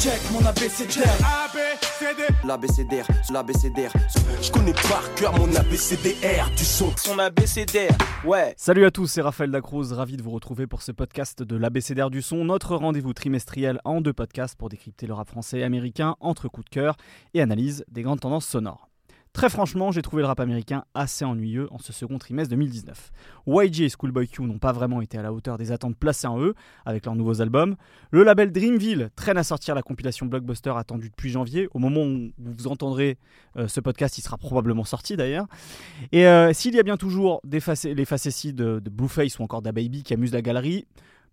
Check mon ABCDR. L'ABCDR, l'ABCDR. Je connais par cœur mon ABCDR du son. Son ABCDR, ouais. Salut à tous, c'est Raphaël Dacruz, ravi de vous retrouver pour ce podcast de l'ABCDR du son, notre rendez-vous trimestriel en deux podcasts pour décrypter le rap français et américain entre coups de cœur et analyse des grandes tendances sonores. Très franchement, j'ai trouvé le rap américain assez ennuyeux en ce second trimestre 2019. YG et Schoolboy Q n'ont pas vraiment été à la hauteur des attentes placées en eux avec leurs nouveaux albums. Le label Dreamville traîne à sortir la compilation Blockbuster attendue depuis janvier. Au moment où vous entendrez euh, ce podcast, il sera probablement sorti d'ailleurs. Et euh, s'il y a bien toujours des les facéties de, de Blueface ou encore d'Ababy qui amusent la galerie,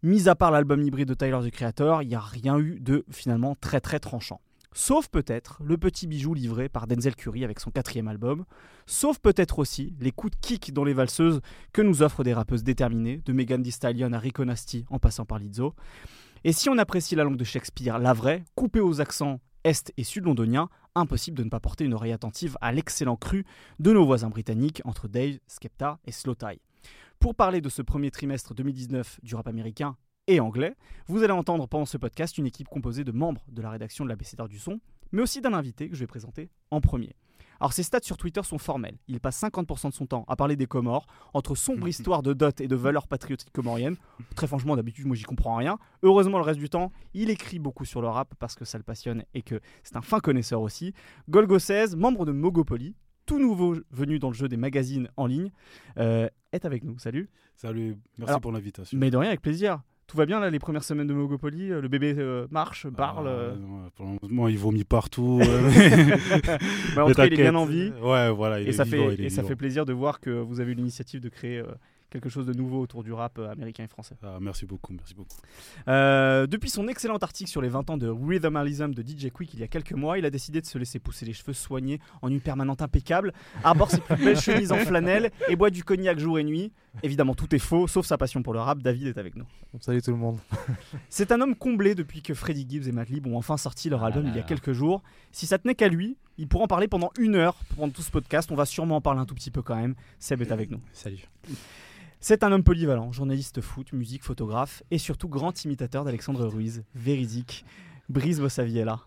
mis à part l'album hybride de Tyler the Creator, il n'y a rien eu de finalement très très tranchant. Sauf peut-être le petit bijou livré par Denzel Curry avec son quatrième album. Sauf peut-être aussi les coups de kick dans les valseuses que nous offrent des rappeuses déterminées, de Megan Thee Stallion à Rico Nasty en passant par Lizzo. Et si on apprécie la langue de Shakespeare, la vraie, coupée aux accents est et sud-londoniens, impossible de ne pas porter une oreille attentive à l'excellent cru de nos voisins britanniques entre Dave, Skepta et Slow Tie. Pour parler de ce premier trimestre 2019 du rap américain, et anglais. Vous allez entendre pendant ce podcast une équipe composée de membres de la rédaction de l'ABCDR du son, mais aussi d'un invité que je vais présenter en premier. Alors ses stats sur Twitter sont formels. Il passe 50% de son temps à parler des Comores, entre sombre histoire de dot et de valeurs patriotiques comoriennes. Très franchement, d'habitude, moi j'y comprends rien. Heureusement, le reste du temps, il écrit beaucoup sur le rap parce que ça le passionne et que c'est un fin connaisseur aussi. Golgo 16, membre de Mogopoly, tout nouveau venu dans le jeu des magazines en ligne, euh, est avec nous. Salut. Salut, merci pour l'invitation. Mais de rien, avec plaisir. Tout va bien là, les premières semaines de Mogopoly euh, Le bébé euh, marche, parle ah, Pour le moment, il vomit partout. mais en tout cas, il est bien en vie. Ouais, voilà. et ça, fait, et ça fait plaisir de voir que vous avez eu l'initiative de créer quelque chose de nouveau autour du rap euh, américain et français. Ah, merci beaucoup, merci beaucoup. Euh, depuis son excellent article sur les 20 ans de Rhythmalism de DJ Quick il y a quelques mois, il a décidé de se laisser pousser les cheveux soignés en une permanente impeccable, arbore ses plus belles chemises en flanelle et boit du cognac jour et nuit. Évidemment, tout est faux, sauf sa passion pour le rap. David est avec nous. Salut tout le monde. C'est un homme comblé depuis que Freddie Gibbs et Madlib ont enfin sorti leur album il y a quelques jours. Si ça tenait qu'à lui, il pourrait en parler pendant une heure pendant tout ce podcast. On va sûrement en parler un tout petit peu quand même. Seb est avec nous. Salut. C'est un homme polyvalent, journaliste foot, musique, photographe et surtout grand imitateur d'Alexandre Ruiz, véridique. Brise Bossaviella.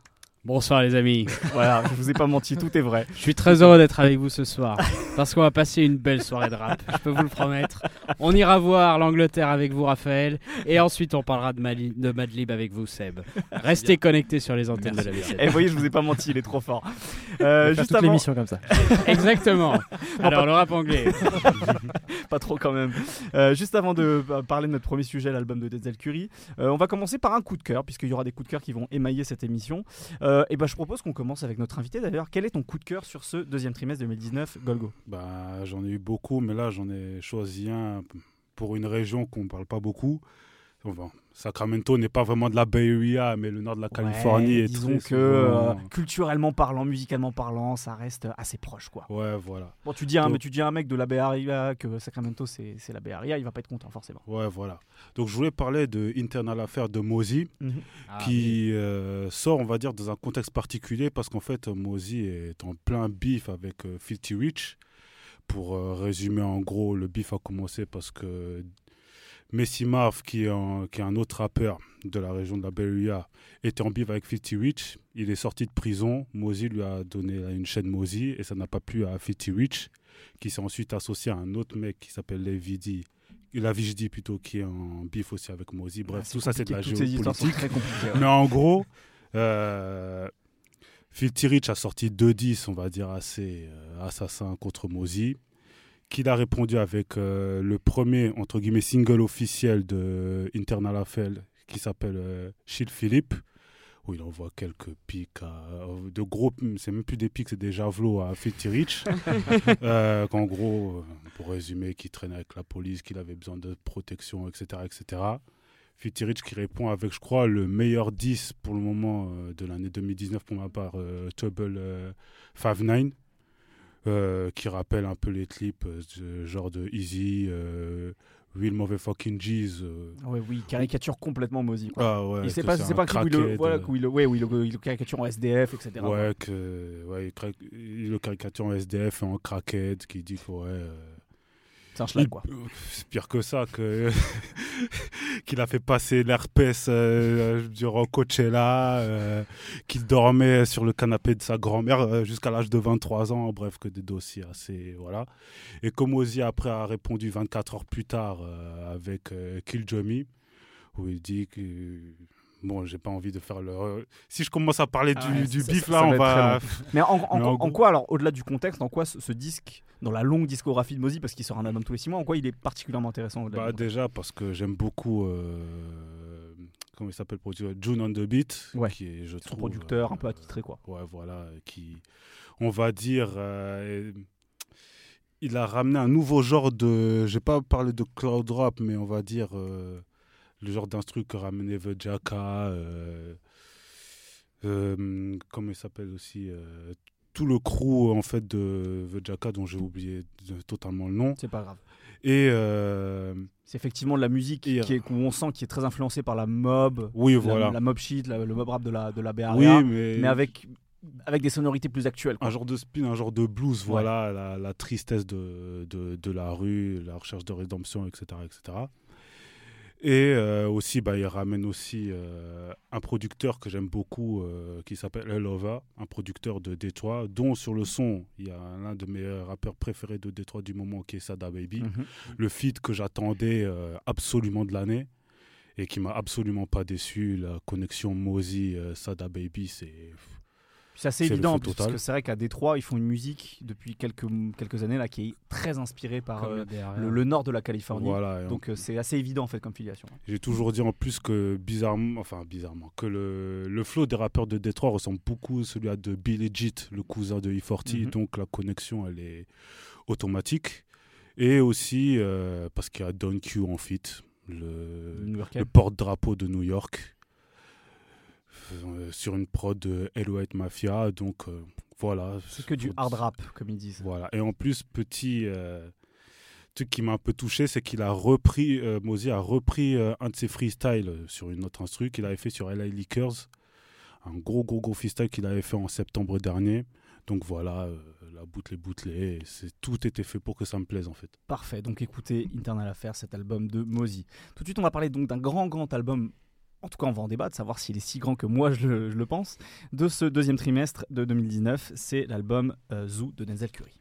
Bonsoir les amis. voilà, je vous ai pas menti, tout est vrai. Je suis très heureux d'être avec vous ce soir parce qu'on va passer une belle soirée de rap, je peux vous le promettre. On ira voir l'Angleterre avec vous Raphaël et ensuite on parlera de, de Madlib avec vous Seb. Restez connectés sur les antennes de la BCD. Et eh, vous voyez, je vous ai pas menti, il est trop fort. Euh, juste toute l'émission comme ça. Exactement. Alors le rap anglais. pas trop quand même. Euh, juste avant de parler de notre premier sujet, l'album de Denzel Curry, euh, on va commencer par un coup de cœur puisqu'il y aura des coups de cœur qui vont émailler cette émission. Euh, et ben, je propose qu'on commence avec notre invité d'ailleurs. Quel est ton coup de cœur sur ce deuxième trimestre 2019, Golgo? Bah, J'en ai eu beaucoup, mais là j'en ai choisi un pour une région qu'on ne parle pas beaucoup. Sacramento n'est pas vraiment de la Bay Area, mais le nord de la Californie est disons que euh, culturellement parlant, musicalement parlant, ça reste assez proche, quoi. Ouais, voilà. Bon, tu dis, un, mais tu dis un mec de la Bay Area que Sacramento c'est la Bay Area, il va pas être content forcément. Ouais, voilà. Donc je voulais parler de Internal Affair de Mozi, mhm. ah, qui euh, sort, on va dire, dans un contexte particulier parce qu'en fait, Mozi est en plein bif avec euh, Filthy Rich. Pour résumer en gros, le bif a commencé parce que Messi Marv, qui est, un, qui est un autre rappeur de la région de la Beria, était en bif avec 50 Rich. Il est sorti de prison. Mozi lui a donné une chaîne Mozi et ça n'a pas plu à 50 Rich, qui s'est ensuite associé à un autre mec qui s'appelle Levidi. La plutôt, qui est en bif aussi avec Mozi. Bref, tout ça c'est de la géopolitique. Mais en gros, euh, Rich a sorti deux 10, on va dire, assez euh, assassins contre Mozi qu'il a répondu avec euh, le premier, entre guillemets, single officiel de Internal Affair qui s'appelle euh, Shield Philippe, où il envoie quelques pics, euh, de gros, c'est même plus des pics, c'est des javelots à Fifty Rich. en gros, pour résumer, qui traîne avec la police, qu'il avait besoin de protection, etc. etc. Fifty Rich qui répond avec, je crois, le meilleur 10 pour le moment de l'année 2019 pour ma part, Trouble 5-9. Euh, qui rappelle un peu les clips euh, genre de Easy, euh, Real Motherfucking G's. Ah ouais, oui, caricature complètement Mozy. Ah ouais. c'est pas, c'est pas un où il le, voilà, où il, ouais, où il, le caricature en SDF, etc. Ouais, que, ouais il, le caricature en SDF et en crackhead qui dit que ouais. C'est un schlag, quoi. C'est pire que ça, que qu'il a fait passer l'herpès euh, durant Coachella, euh, qu'il dormait sur le canapé de sa grand-mère euh, jusqu'à l'âge de 23 ans. Bref, que des dossiers assez. Voilà. Et comme Ozzy, après, a répondu 24 heures plus tard avec Kill Johnny, où il dit que bon, j'ai pas envie de faire le. Si je commence à parler ah du, du bif là, on va. Mais en, en, quoi, alors, au-delà du contexte, en quoi ce, disque, dans la longue discographie de Mozy, parce qu'il sort un album tous les six mois, en quoi il est particulièrement intéressant bah, Déjà parce que j'aime beaucoup. Euh... Comment il s'appelle June on the Beat, qui est, je trouve, producteur un peu attitré quoi. Ouais, voilà, qui, on va dire, euh, il a ramené un nouveau genre de, j'ai pas parlé de cloud rap, mais on va dire euh, le genre d'instru que ramenait The Jacka, euh, euh, comment il s'appelle aussi, euh, tout le crew en fait de The Jacka dont j'ai oublié totalement le nom. C'est pas grave. Et c'est effectivement de la musique qui est, où on sent qui est très influencée par la mob, oui, la, voilà. la mob shit, le mob rap de la de la oui, mais... mais avec avec des sonorités plus actuelles. Un genre de spin, un genre de blues, voilà, la, la, tristesse de, de, de, la rue, la recherche de rédemption, etc. etc. Et euh, aussi, bah, il ramène aussi euh, un producteur que j'aime beaucoup euh, qui s'appelle Elova, un producteur de Détroit, dont sur le son, il y a l'un de mes rappeurs préférés de Détroit du moment qui est Sada Baby. Mhm. Le feat que j'attendais absolument de l'année et qui m'a absolument pas déçu. La connexion Mozi-Sada Baby, c'est c'est assez évident parce que c'est vrai qu'à Détroit, ils font une musique depuis quelques, quelques années là qui est très inspirée par euh, le, nord de la Californie. Donc euh, c'est assez évident en fait comme filiation. J'ai toujours dit en plus que bizarrement, enfin bizarrement, que le, le flow des rappeurs de Détroit ressemble beaucoup à celui de Bill Legit, le cousin de E40. Mhm. Donc la connexion elle est automatique. Et aussi euh, parce qu'il y a Don Q en fit, le, le porte-drapeau de New York. Euh, sur une prod de White Mafia. Donc euh, voilà. C'est que du hard rap, comme ils disent. Voilà. Et en plus, petit euh, truc qui m'a un peu touché, c'est qu'il a repris, Mozi a repris un de ses freestyles sur une autre instru qu'il avait fait sur LA Liquors. Un gros, gros, gros freestyle qu'il avait fait en septembre dernier. Donc voilà, la boucle est bouclée. tout était fait pour que ça me plaise en fait. Parfait. Donc écoutez Internal Affair, cet album de Mozi. Tout de suite, on va parler donc d'un grand, grand album en tout cas on va en débattre, savoir s'il est si grand que moi je le, pense, de ce deuxième trimestre de 2019, c'est l'album euh, Zoo de Denzel Curry.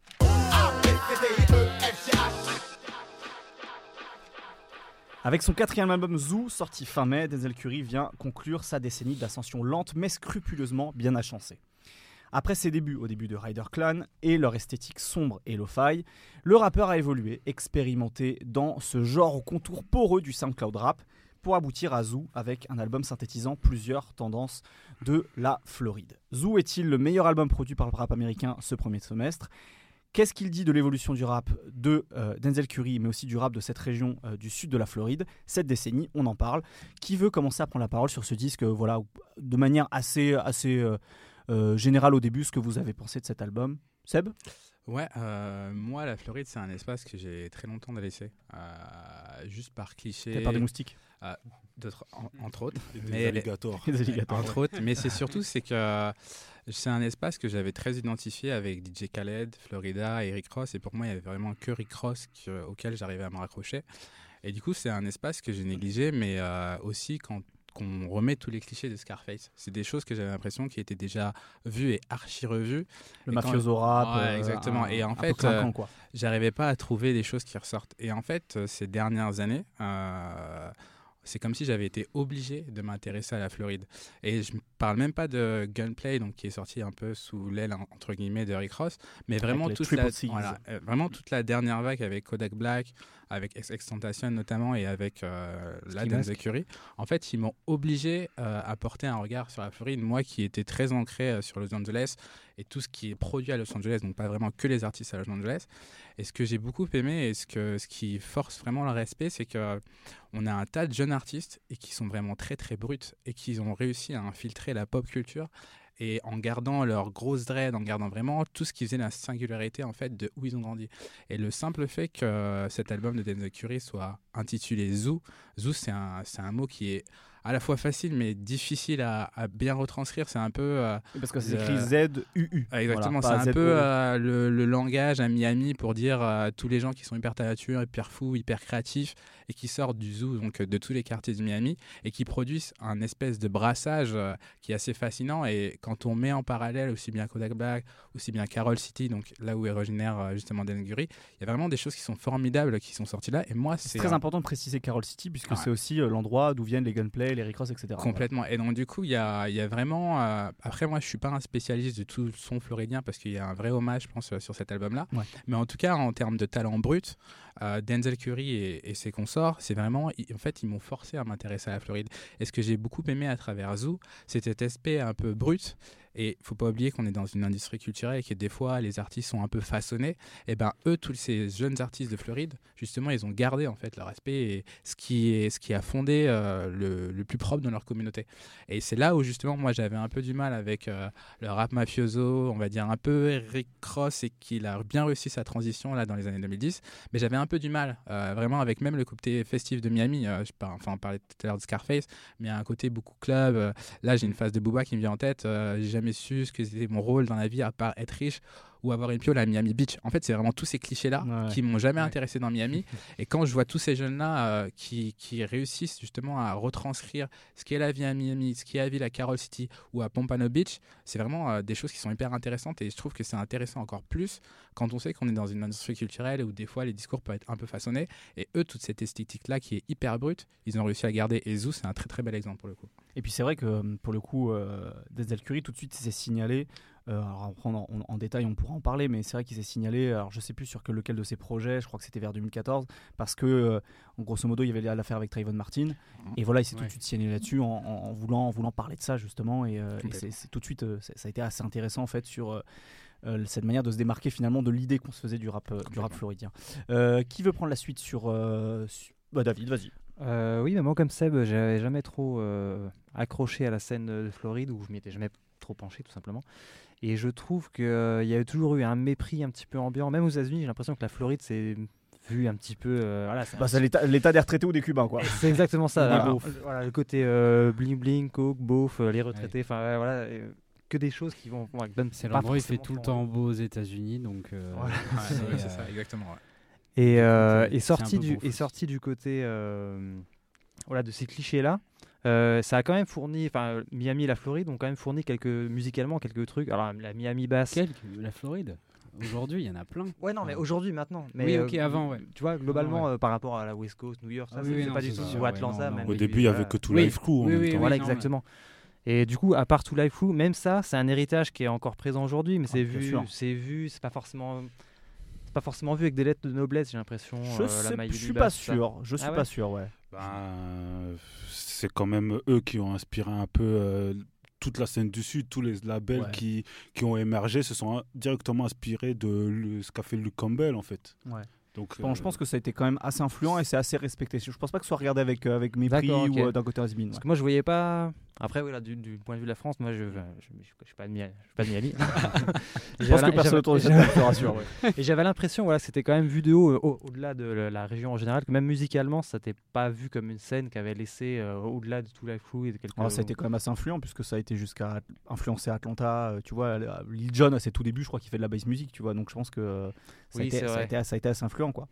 Avec son quatrième album Zoo, sorti fin mai, Denzel Curry vient conclure sa décennie d'ascension lente mais scrupuleusement bien achancée. Après ses débuts au début de Rider Clan et leur esthétique sombre et lo-fi, le rappeur a évolué, expérimenté dans ce genre au contour poreux du SoundCloud rap, pour aboutir à Zoo avec un album synthétisant plusieurs tendances de la Floride. Zoo est-il le meilleur album produit par le rap américain ce premier semestre? Qu'est-ce qu'il dit de l'évolution du rap de euh, Denzel Curry, mais aussi du rap de cette région euh, du sud de la Floride? Cette décennie, on en parle. Qui veut commencer à prendre la parole sur ce disque, euh, voilà, de manière assez, assez générale au début, ce que vous avez pensé de cet album? Seb? Ouais, moi, la Floride, c'est un espace que j'ai très longtemps délaissé. juste par cliché. Par des moustiques ah, entre autres. Des alligators. Entre autres, mais c'est surtout c'est que c'est un espace que j'avais très identifié avec DJ Khaled, Florida et Rick Ross. Et pour moi, il y avait vraiment que Rick Ross auquel j'arrivais à me raccrocher. Et du coup, c'est un espace que j'ai négligé, mais euh, aussi quand qu'on remet tous les clichés de Scarface. C'est des choses que j'avais l'impression qui étaient déjà vues et archi revues. Le mafioso rap. Euh, exactement. et en fait, euh, j'arrivais pas à trouver des choses qui ressortent. Et en fait, ces dernières années, c'est comme si j'avais été obligé de m'intéresser à la Floride. Et je ne parle même pas de Gunplay, donc qui est sorti un peu sous l'aile entre guillemets de Rick Ross, mais vraiment toute la, euh, vraiment toute la dernière vague avec Kodak Black, avec Extentation notamment et avec euh, la Dance. En fait, ils m'ont obligé euh, à porter un regard sur la Floride, moi qui étais très ancré sur Los Angeles et tout ce qui est produit à Los Angeles, donc pas vraiment que les artistes à Los Angeles. Et ce que j'ai beaucoup aimé et ce, que, ce qui force vraiment le respect, c'est que on a un tas de jeunes artistes et qui sont vraiment très très bruts et qui ont réussi à infiltrer la pop culture et en gardant leur grosse dread, en gardant vraiment tout ce qui faisait la singularité en fait de où ils ont grandi. Et le simple fait que cet album de Denzel Curry soit intitulé Zoo, Zoo c'est un, un mot qui est à la fois facile mais difficile à, bien retranscrire. C'est un peu. Euh, parce que c'est écrit Z-U-U. Exactement, c'est un peu euh, le, langage à Miami pour dire à tous les gens qui sont hyper nature, hyper fous, hyper créatifs et qui sortent du zoo, donc de tous les quartiers de Miami et qui produisent un espèce de brassage euh, qui est assez fascinant. Et quand on met en parallèle aussi bien Kodak Black, aussi bien Carol City, donc là où est originaire justement Dan Gurry, il y a vraiment des choses qui sont formidables qui sont sorties là. Et moi, c'est très important de préciser Carol City puisque c'est aussi l'endroit d'où viennent les gunplay, les etc. Complètement. Et donc, du coup, il y a, y a, vraiment. Euh, après, moi, je suis pas un spécialiste de tout le son floridien parce qu'il y a un vrai hommage, je pense, sur cet album-là. Mais en tout cas, en termes de talent brut, euh, Denzel Curry et, ses consorts, c'est vraiment. En fait, ils m'ont forcé à m'intéresser à la Floride. Et ce que j'ai beaucoup aimé à travers Zoo, c'est cet aspect un peu brut et faut pas oublier qu'on est dans une industrie culturelle et que des fois les artistes sont un peu façonnés. Et ben eux, tous ces jeunes artistes de Floride, justement, ils ont gardé en fait leur aspect et ce qui est ce qui a fondé euh, le, le, plus propre dans leur communauté. Et c'est là où justement moi j'avais un peu du mal avec euh, le rap mafioso, on va dire un peu Rick Cross et qu'il a bien réussi sa transition là dans les années 2010. Mais j'avais un peu du mal euh, vraiment avec même le côté festif de Miami. par, enfin on parlait tout à l'heure de Scarface, mais il y a un côté beaucoup club. là j'ai une phase de Booba qui me vient en tête. Su ce que c'était mon rôle dans la vie à part être riche ou avoir une piole à Miami Beach. En fait, c'est vraiment tous ces clichés-là qui m'ont jamais intéressé dans Miami. Et quand je vois tous ces jeunes-là euh, qui, qui, réussissent justement à retranscrire ce qu'est la vie à Miami, ce qu'est la vie à Carol City ou à Pompano Beach, c'est vraiment euh, des choses qui sont hyper intéressantes. Et je trouve que c'est intéressant encore plus quand on sait qu'on est dans une industrie culturelle où des fois les discours peuvent être un peu façonnés. Et eux, toute cette esthétique-là qui est hyper brute, ils ont réussi à garder. Et Zoo, c'est un très très bel exemple pour le coup. Et puis c'est vrai que pour le coup, euh, Curry, tout de suite, s'est signalé euh, alors en, en, détail, on pourra en parler, mais c'est vrai qu'il s'est signalé, alors je sais plus sur lequel de ses projets, je crois que c'était vers 2014, parce que euh, en grosso modo, il y avait l'affaire avec Trayvon Martin, et voilà, il s'est tout de suite signé là-dessus en, voulant, en voulant parler de ça justement, et, euh, c'est tout de suite, ça a été assez intéressant en fait sur cette manière de se démarquer finalement de l'idée qu'on se faisait du rap, du rap floridien. qui veut prendre la suite sur, bah, David, vas-y. oui, mais moi comme Seb, j'avais jamais trop accroché à la scène de Floride, où je m'y étais jamais trop penché tout simplement. Et je trouve qu'il euh, y a toujours eu un mépris un petit peu ambiant. Même aux États-Unis, j'ai l'impression que la Floride, c'est vu un petit peu. Euh, voilà, bah, c'est l'état des retraités ou des Cubains, quoi. C'est exactement ça. voilà, le côté euh, bling bling, coke, beauf, les retraités, enfin voilà. que des choses qui vont. c'est l'endroit il fait tout le temps beau aux États-Unis, donc. c'est ça, exactement. Et, et, sorti du, et sorti du côté voilà, de ces clichés-là, euh, ça a quand même fourni, enfin Miami et la Floride ont quand même fourni quelques musicalement quelques trucs. Alors la Miami basse. La Floride? Aujourd'hui, il y en a plein. Ouais, non, mais aujourd'hui, maintenant. Mais, oui, ok, euh, avant, ouais. Tu vois, globalement, euh, par rapport à la West Coast, New York, ça, ah c'est pas du tout sur Atlanta. Au début, il y avait que tout Life Crew. voilà, exactement. Et du coup, à part tout Life Crew, même ça, c'est un héritage qui est encore présent aujourd'hui, mais c'est ah, vu, c'est vu, c'est pas forcément pas forcément vu avec des lettres de noblesse, j'ai l'impression. Je, euh, je suis pas sûr. Je suis pas sûr, ouais. Ben, c'est quand même eux qui ont inspiré un peu euh, toute la scène du Sud, tous les labels qui, qui ont émergé se sont directement inspirés de ce qu'a fait Luke Campbell en fait. Ouais. Donc, Je euh, pense que ça a été quand même assez influent et c'est assez respecté. Je pense pas que ce soit regardé avec, avec mépris ou d'un côté has Parce que moi je voyais pas après, voilà, du, du, point de vue de la France, moi, je ne suis pas de Miami. je pense que personne autour de cette table rassure. Et j'avais l'impression voilà, que c'était quand même vu de haut, euh, au-delà de la région en général, que même musicalement, ça n'était pas vu comme une scène qui avait laissé euh, au-delà de tout la crew et de quelques... ça a été quand même assez influent, puisque ça a été jusqu'à influencer Atlanta. Euh, tu vois, Lil Jon, à ses tout débuts, je crois qu'il fait de la bass music, tu vois. Donc je pense que ça, a, été, ça, a, été, ça a été assez influent, quoi.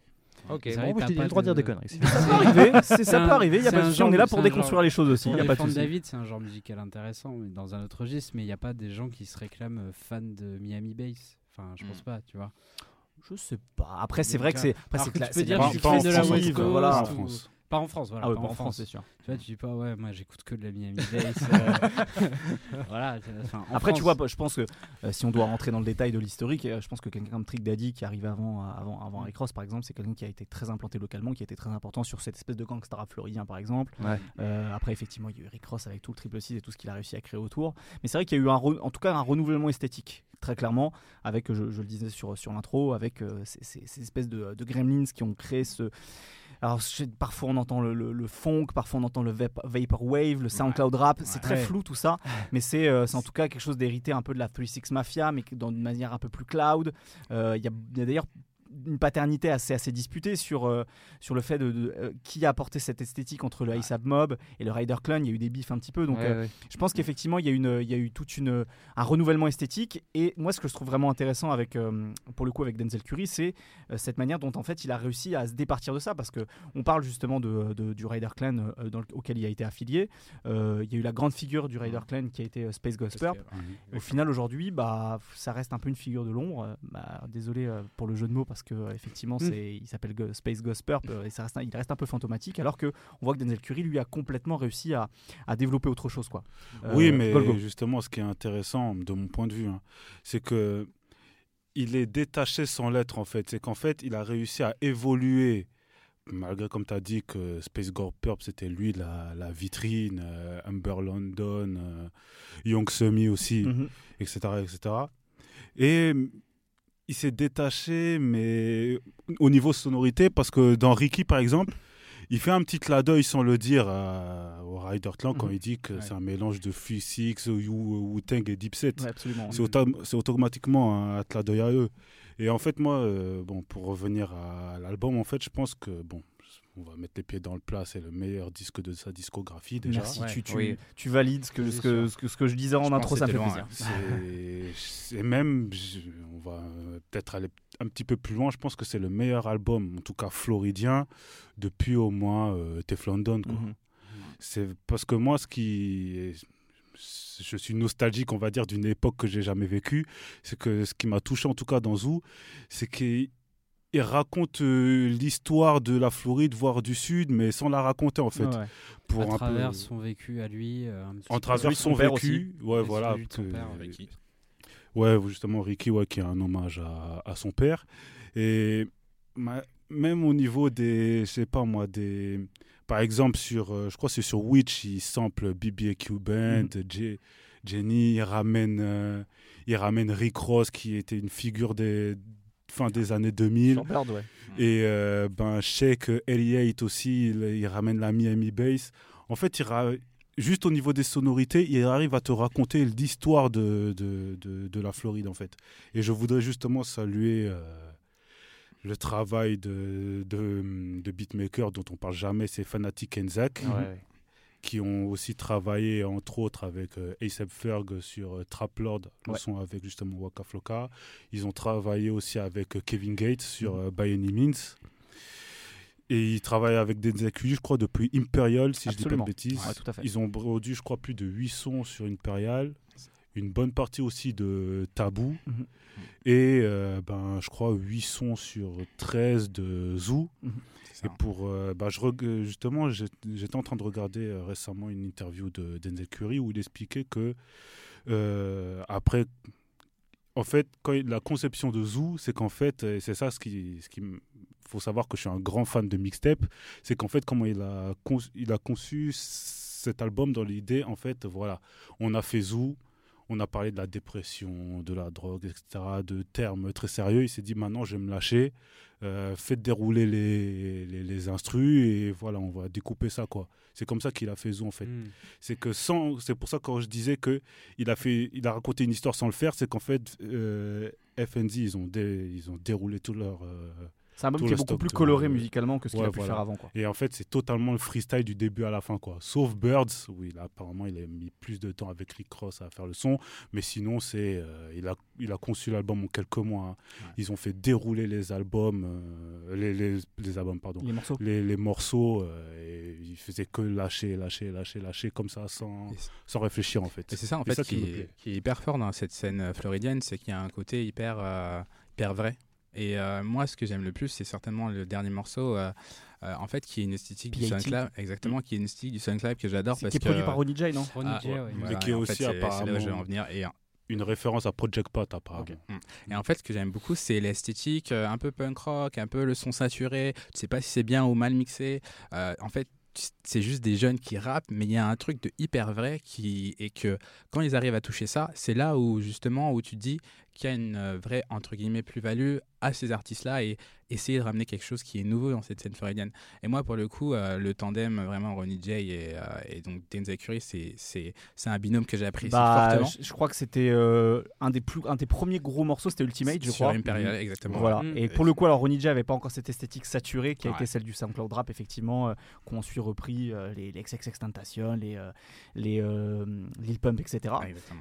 Ok, bon, je t'ai le droit de dire des conneries. Ça peut arriver, ça peut arriver, y a pas on est là pour déconstruire les choses aussi. Y a pas de David, c'est un genre musical intéressant, mais dans un autre registre, mais il n'y a pas des gens qui se réclament euh, fans de Miami Bass. Enfin, je pense hmm. pas, tu vois. Je sais pas. Après, c'est vrai que c'est. Après, c'est tu peux dire que tu fais de la West Coast. Voilà, en France. Pas en France, voilà. Ah pas en France, c'est sûr. Tu vois, tu dis pas, ouais, moi j'écoute que de la Miami Bass. Euh. voilà. Après, tu vois, je pense que euh, si on doit rentrer dans le détail de l'historique, euh, je pense que quelqu'un comme Trick Daddy qui arrivait avant, avant, avant Rick Ross, par exemple, c'est quelqu'un qui a été très implanté localement, qui a été très important sur cette espèce de gangsta rap floridien, par exemple. après, effectivement, il y a eu Rick Ross avec tout le triple 6 et tout ce qu'il a réussi à créer autour. Mais c'est vrai qu'il y a eu un en tout cas un renouvellement esthétique très clairement, avec, je, je le disais sur, sur l'intro, avec ces, ces, espèces de, de, gremlins qui ont créé ce, alors, parfois on entend le, funk, parfois on entend le vaporwave, le SoundCloud rap. C'est très flou tout ça, mais euh, c'est en tout cas quelque chose d'hérité un peu de la 36 Mafia, mais dans une manière un peu plus cloud. Euh, il y a, d'ailleurs une paternité assez, assez disputée sur, euh, sur le fait de, euh, qui a apporté cette esthétique entre le ASAP Mob et le Rider Clan. Il y a eu des bifs un petit peu. Donc, je pense qu'effectivement, il y a, une, il y a eu toute une, un renouvellement esthétique. Et moi, ce que je trouve vraiment intéressant avec, pour le coup, avec Denzel Curry, c'est cette manière dont en fait il a réussi à se départir de ça. Parce que on parle justement de, du Rider Clan dans auquel il a été affilié. il y a eu la grande figure du Rider Clan qui a été Space Ghost Au final, aujourd'hui, bah, ça reste un peu une figure de l'ombre. Bah, désolé pour le jeu de mots parce que euh, effectivement mm. c'est il s'appelle Space Ghost Purp euh, et ça reste il reste un peu fantomatique alors que on voit que Denzel Curry lui a complètement réussi à, à développer autre chose quoi. oui euh, mais justement ce qui est intéressant de mon point de vue hein, c'est que il est détaché sans l'être en fait c'est qu'en fait il a réussi à évoluer malgré comme tu as dit que Space Ghost Purp c'était lui la, la vitrine Amber London Young Semi aussi etc mm-hmm. etc et il s'est détaché, mais au niveau sonorité, parce que dans Ricky, par exemple, il fait un petit clin d'œil sans le dire au Rider Clan quand mhm. il dit que c'est un mélange de Physics, Wu-Tang et Deep Set. c'est automatiquement un clin d'œil à eux. Et en fait, moi, euh, bon, pour revenir à l'album, en fait, je pense que, bon, on va mettre les pieds dans le plat, c'est le meilleur disque de sa discographie déjà. Merci, tu, tu, valides ce que, ce, que, ce, que, je disais en intro, ça fait plaisir. C'est même, on va peut-être aller un petit peu plus loin, je pense que c'est le meilleur album, en tout cas floridien, depuis au moins euh, Teflon Don. Mhm. C'est parce que moi, ce qui je suis nostalgique, on va dire, d'une époque que j'ai jamais vécue. C'est que ce qui m'a touché, en tout cas dans Zoo, c'est qu'il il raconte euh, l'histoire de la Floride, voire du Sud, mais sans la raconter en fait. Pour à travers son vécu à lui. Euh, en travers son, vécu, ouais, voilà. Ouais, justement, Ricky, ouais, qui est un hommage à, son père. Et même au niveau des, je sais pas moi, des, par exemple sur, euh, je crois c'est sur Witch, il sample BBQ Band, mhm. Jenny, il ramène, il ramène Rick Ross qui était une figure des fin des années 2000. Et euh, ben, Sheik Elliott aussi, il, ramène la Miami Bass. En fait, il juste au niveau des sonorités, il arrive à te raconter l'histoire de, de, de, la Floride, en fait. Et je voudrais justement saluer euh, le travail de, de, de beatmaker dont on parle jamais, c'est Fanatic Enzak qui ont aussi travaillé entre autres avec euh, A$AP Ferg sur euh, Trap Lord, le son avec justement Waka Flocka. Ils ont travaillé aussi avec euh, Kevin Gates sur mm By Any Means. Et ils travaillent avec Denzel je crois, depuis Imperial, si je je dis pas de bêtises. Ils ont produit, je crois, plus de 8 sons sur Imperial. Une bonne partie aussi de Tabou. Mhm. Et ben, je crois 8 sons sur 13 de Zoo. Mhm. Et pour, euh, bah, je, justement, j'étais en train de regarder euh, récemment une interview de Denzel Curry où il expliquait que euh, après, en fait, quand la conception de Zoo, c'est qu'en fait, c'est ça ce qui, ce qui faut savoir que je suis un grand fan de mixtape, c'est qu'en fait, comment il a, il a conçu cet album dans l'idée, en fait, voilà, on a fait Zoo, on a parlé de la dépression, de la drogue, etc., de termes très sérieux. Il s'est dit maintenant, je vais me lâcher, euh, faites dérouler les, les, instrus et voilà, on va découper ça quoi. C'est comme ça qu'il a fait Zou en fait. Hmm. C'est que sans, c'est pour ça que quand je disais que il a fait, il a raconté une histoire sans le faire, c'est qu'en fait euh, FNZ ils ont ils ont déroulé tout leur euh, c'est un album qui est beaucoup plus coloré musicalement que ce qu'il a pu faire avant. Quoi. Et en fait, c'est totalement le freestyle du début à la fin. Quoi. Sauf Birds, où il a, apparemment il a mis plus de temps avec Rick Ross à faire le son. Mais sinon, c'est, euh, il, a, il a conçu l'album en quelques mois. Hein. Ils ont fait dérouler les albums, euh, les, les, les, albums, pardon. Les morceaux. Les, les morceaux euh, et il faisait que lâcher, lâcher, lâcher, lâcher comme ça sans, sans réfléchir en fait. Et c'est ça en fait qui, qui, est hyper fort dans cette scène floridienne, c'est qu'il y a un côté hyper, hyper vrai et euh, moi, ce que j'aime le plus, c'est certainement le dernier morceau. Euh, euh, en fait, qui est une esthétique du Sunclap, exactement, qui est une esthétique du Sunclap que j'adore parce qui est produit par Ronnie J, non Ronnie ah, J, ouais. Mais qui est aussi apparemment. je vais en venir. Et, une référence à Project Pot apparemment. Mm. Et en fait, ce que j'aime beaucoup, c'est l'esthétique un peu punk rock, un peu le son saturé. Tu sais pas si c'est bien ou mal mixé. en fait, c'est juste des jeunes qui rappent, mais il y a un truc de hyper vrai qui et que quand ils arrivent à toucher ça, c'est là où justement où tu te dis qui a une vraie entre guillemets plus-value à ces artistes-là et essayer de ramener quelque chose qui est nouveau dans cette scène floridienne. Et moi, pour le coup, euh, le tandem, vraiment, Ronnie J et, euh, et donc Denzel Curry, c'est un binôme que j'apprécie bah, fortement. Je, crois que c'était euh, un, des plus, un des premiers gros morceaux, c'était Ultimate, je crois. Sur Imperial, mm. exactement. Voilà. Mm. Et pour le coup, alors Ronnie J avait pas encore cette esthétique saturée qui a été celle du SoundCloud Rap, effectivement, qu'on suit repris les, les XXX Tentation, les, les Lil Pump, etc.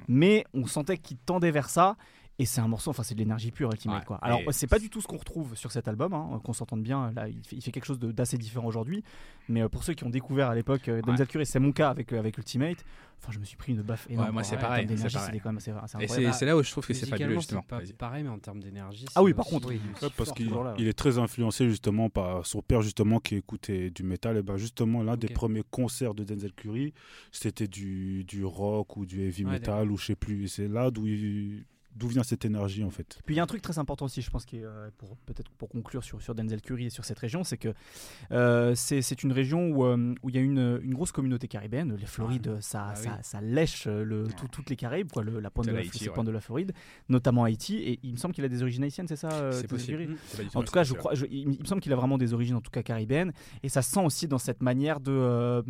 Mais on sentait qu'il tendait vers ça. Et c'est un morceau, enfin c'est de l'énergie pure Ultimate quoi. Alors c'est pas du tout ce qu'on retrouve sur cet album, hein, qu'on s'entende bien. Là, il fait, quelque chose d'assez différent aujourd'hui. Mais euh, pour ceux qui ont découvert à l'époque euh, Denzel Curry, c'est mon cas avec euh, avec Ultimate. Enfin, je me suis pris une baffe énorme. moi c'est pareil. C'est c'est là où je trouve que c'est fabuleux justement. Pas pareil, mais en termes d'énergie. Ah oui, par contre, parce qu'il est très influencé justement par son père justement qui écoutait du métal. Et ben justement l'un des premiers concerts de Denzel Curry, c'était du du rock ou du heavy metal ou je sais plus. C'est là d'où il d'où vient cette énergie en fait. Puis il y a un truc très important aussi, je pense, qui euh, pour peut-être pour conclure sur, sur Denzel Curry et sur cette région, c'est que euh, c'est une région où, euh, où il y a une, une, grosse communauté caribéenne. Les Florides, ça, ah ça, ça, lèche le, toutes les Caraïbes, quoi, le, la pointe de, la, pointe de la Floride, notamment Haïti. Et il me semble qu'il a des origines haïtiennes, c'est ça C'est possible. En tout cas, je crois, il, me semble qu'il a vraiment des origines, en tout cas caribéennes. Et ça sent aussi dans cette manière de,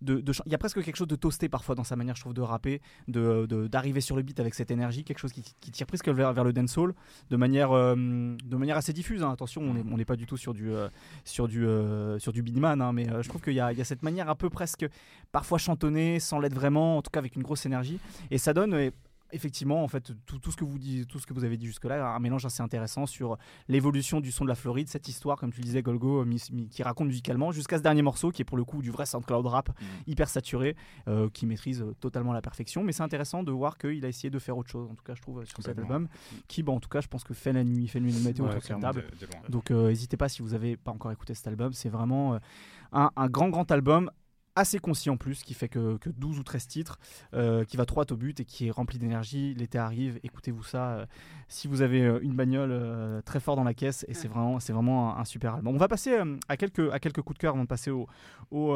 de, de, Il y a presque quelque chose de toasté parfois dans sa manière, je trouve, de rapper, d'arriver de, d'arriver sur le beat avec cette énergie, quelque chose qui, qui tire presque vers, le dancehall de manière, euh, de manière assez diffuse. Hein. Attention, on n'est pas du tout sur du, euh, sur du, euh, hein, mais je trouve qu'il y, y, a cette manière un peu presque parfois chantonnée, sans l'être vraiment, en tout cas avec une grosse énergie. Et ça donne effectivement, en fait, tout, tout, ce que vous dites, tout ce que vous avez dit jusque-là, un mélange assez intéressant sur l'évolution du son de la Floride, cette histoire, comme tu disais, Golgo, euh, qui raconte musicalement, jusqu'à ce dernier morceau, qui est pour le coup du vrai SoundCloud rap, mm. hyper saturé, euh, qui maîtrise euh, totalement la perfection. Mais c'est intéressant de voir qu'il a essayé de faire autre chose, en tout cas, je trouve, sur cet album, qui, bon, en tout cas, je pense que fait la nuit, fait nuit de météo table. Donc, n'hésitez pas si vous n'avez pas encore écouté cet album, c'est vraiment un, un grand, grand album assez concis en plus, qui fait que, que 12 ou 13 titres, euh, qui va droit au but et qui est rempli d'énergie. L'été arrive, écoutez-vous ça euh, si vous avez euh, une bagnole très fort dans la caisse et c'est vraiment, c'est vraiment un, super album. On va passer à, quelques, à quelques coups de cœur avant de passer au, au,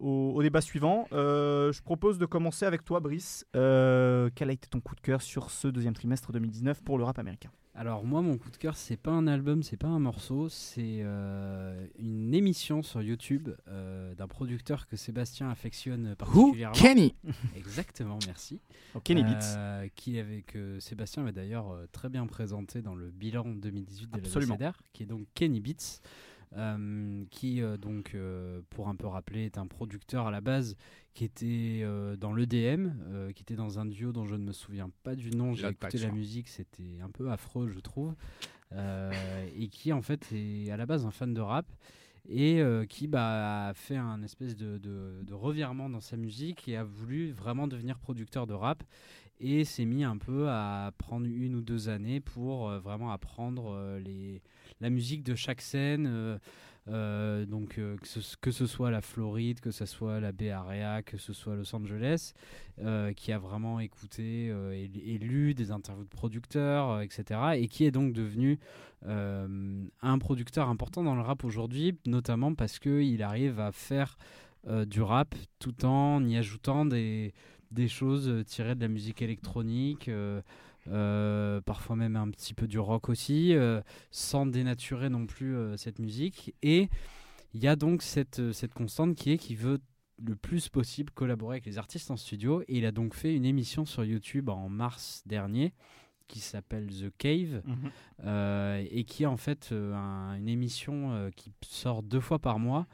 au, débat suivant. je propose de commencer avec toi, Brice. quel a été ton coup de cœur sur ce deuxième trimestre 2019 pour le rap américain? Alors moi mon coup de cœur c'est pas un album, c'est pas un morceau, c'est euh, une émission sur YouTube euh, d'un producteur que Sébastien affectionne particulièrement. Kenny. Exactement, merci. Oh, Kenny Beats. Euh, qui avait que Sébastien va d'ailleurs très bien présenté dans le bilan 2018 de la qui est donc Kenny Beats. Euh, qui euh, donc, euh, pour un peu rappeler, est un producteur à la base qui était dans l'EDM, qui était dans un duo dont je ne me souviens pas du nom. J'ai écouté la musique, c'était un peu affreux, je trouve, et qui en fait est à la base un fan de rap et qui bah, a fait un espèce de, revirement dans sa musique et a voulu vraiment devenir producteur de rap et s'est mis un peu à prendre une ou deux années pour vraiment apprendre les la musique de chaque scène. Euh, euh, donc euh, que, ce, soit la Floride, que ce soit la Bay Area, que ce soit Los Angeles, qui a vraiment écouté et, lu des interviews de producteurs, etc. Et qui est donc devenu un producteur important dans le rap aujourd'hui, notamment parce qu'il arrive à faire du rap tout en y ajoutant des choses tirées de la musique électronique. Euh, parfois même un petit peu du rock aussi, euh, sans dénaturer non plus euh, cette musique. Et il y a donc cette, cette constante qui est qu'il veut le plus possible collaborer avec les artistes en studio. Et il a donc fait une émission sur YouTube en mars dernier qui s'appelle The Cave mhm. et qui est en fait une émission qui sort deux fois par mois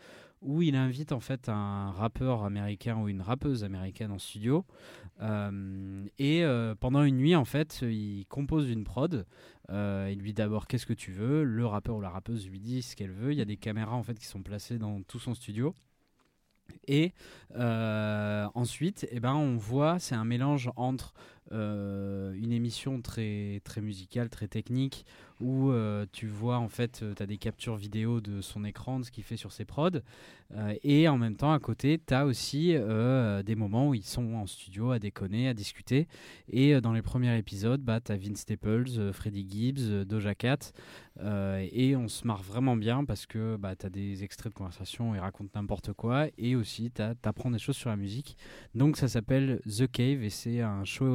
où il invite en fait un rappeur américain ou une rappeuse américaine en studio. Euh, et euh, pendant une nuit, en fait, il compose une prod. Euh, il lui dit d'abord qu'est-ce que tu veux? Le rappeur ou la rappeuse lui dit ce qu'elle veut. Il y a des caméras en fait qui sont placées dans tout son studio. Et ensuite, eh ben, on voit, c'est un mélange entre une émission très, très musicale, très technique, où euh, tu vois en fait, euh, tu as des captures vidéo de son écran, de ce qu'il fait sur ses prods, euh, et en même temps à côté, tu as aussi des moments où ils sont en studio à déconner, à discuter, et dans les premiers épisodes, bah, tu as Vince Staples, Freddie Gibbs, Doja Cat, et on se marre vraiment bien parce que bah, tu as des extraits de conversation, ils racontent n'importe quoi, et aussi tu apprends des choses sur la musique. Donc ça s'appelle The Cave, et c'est un show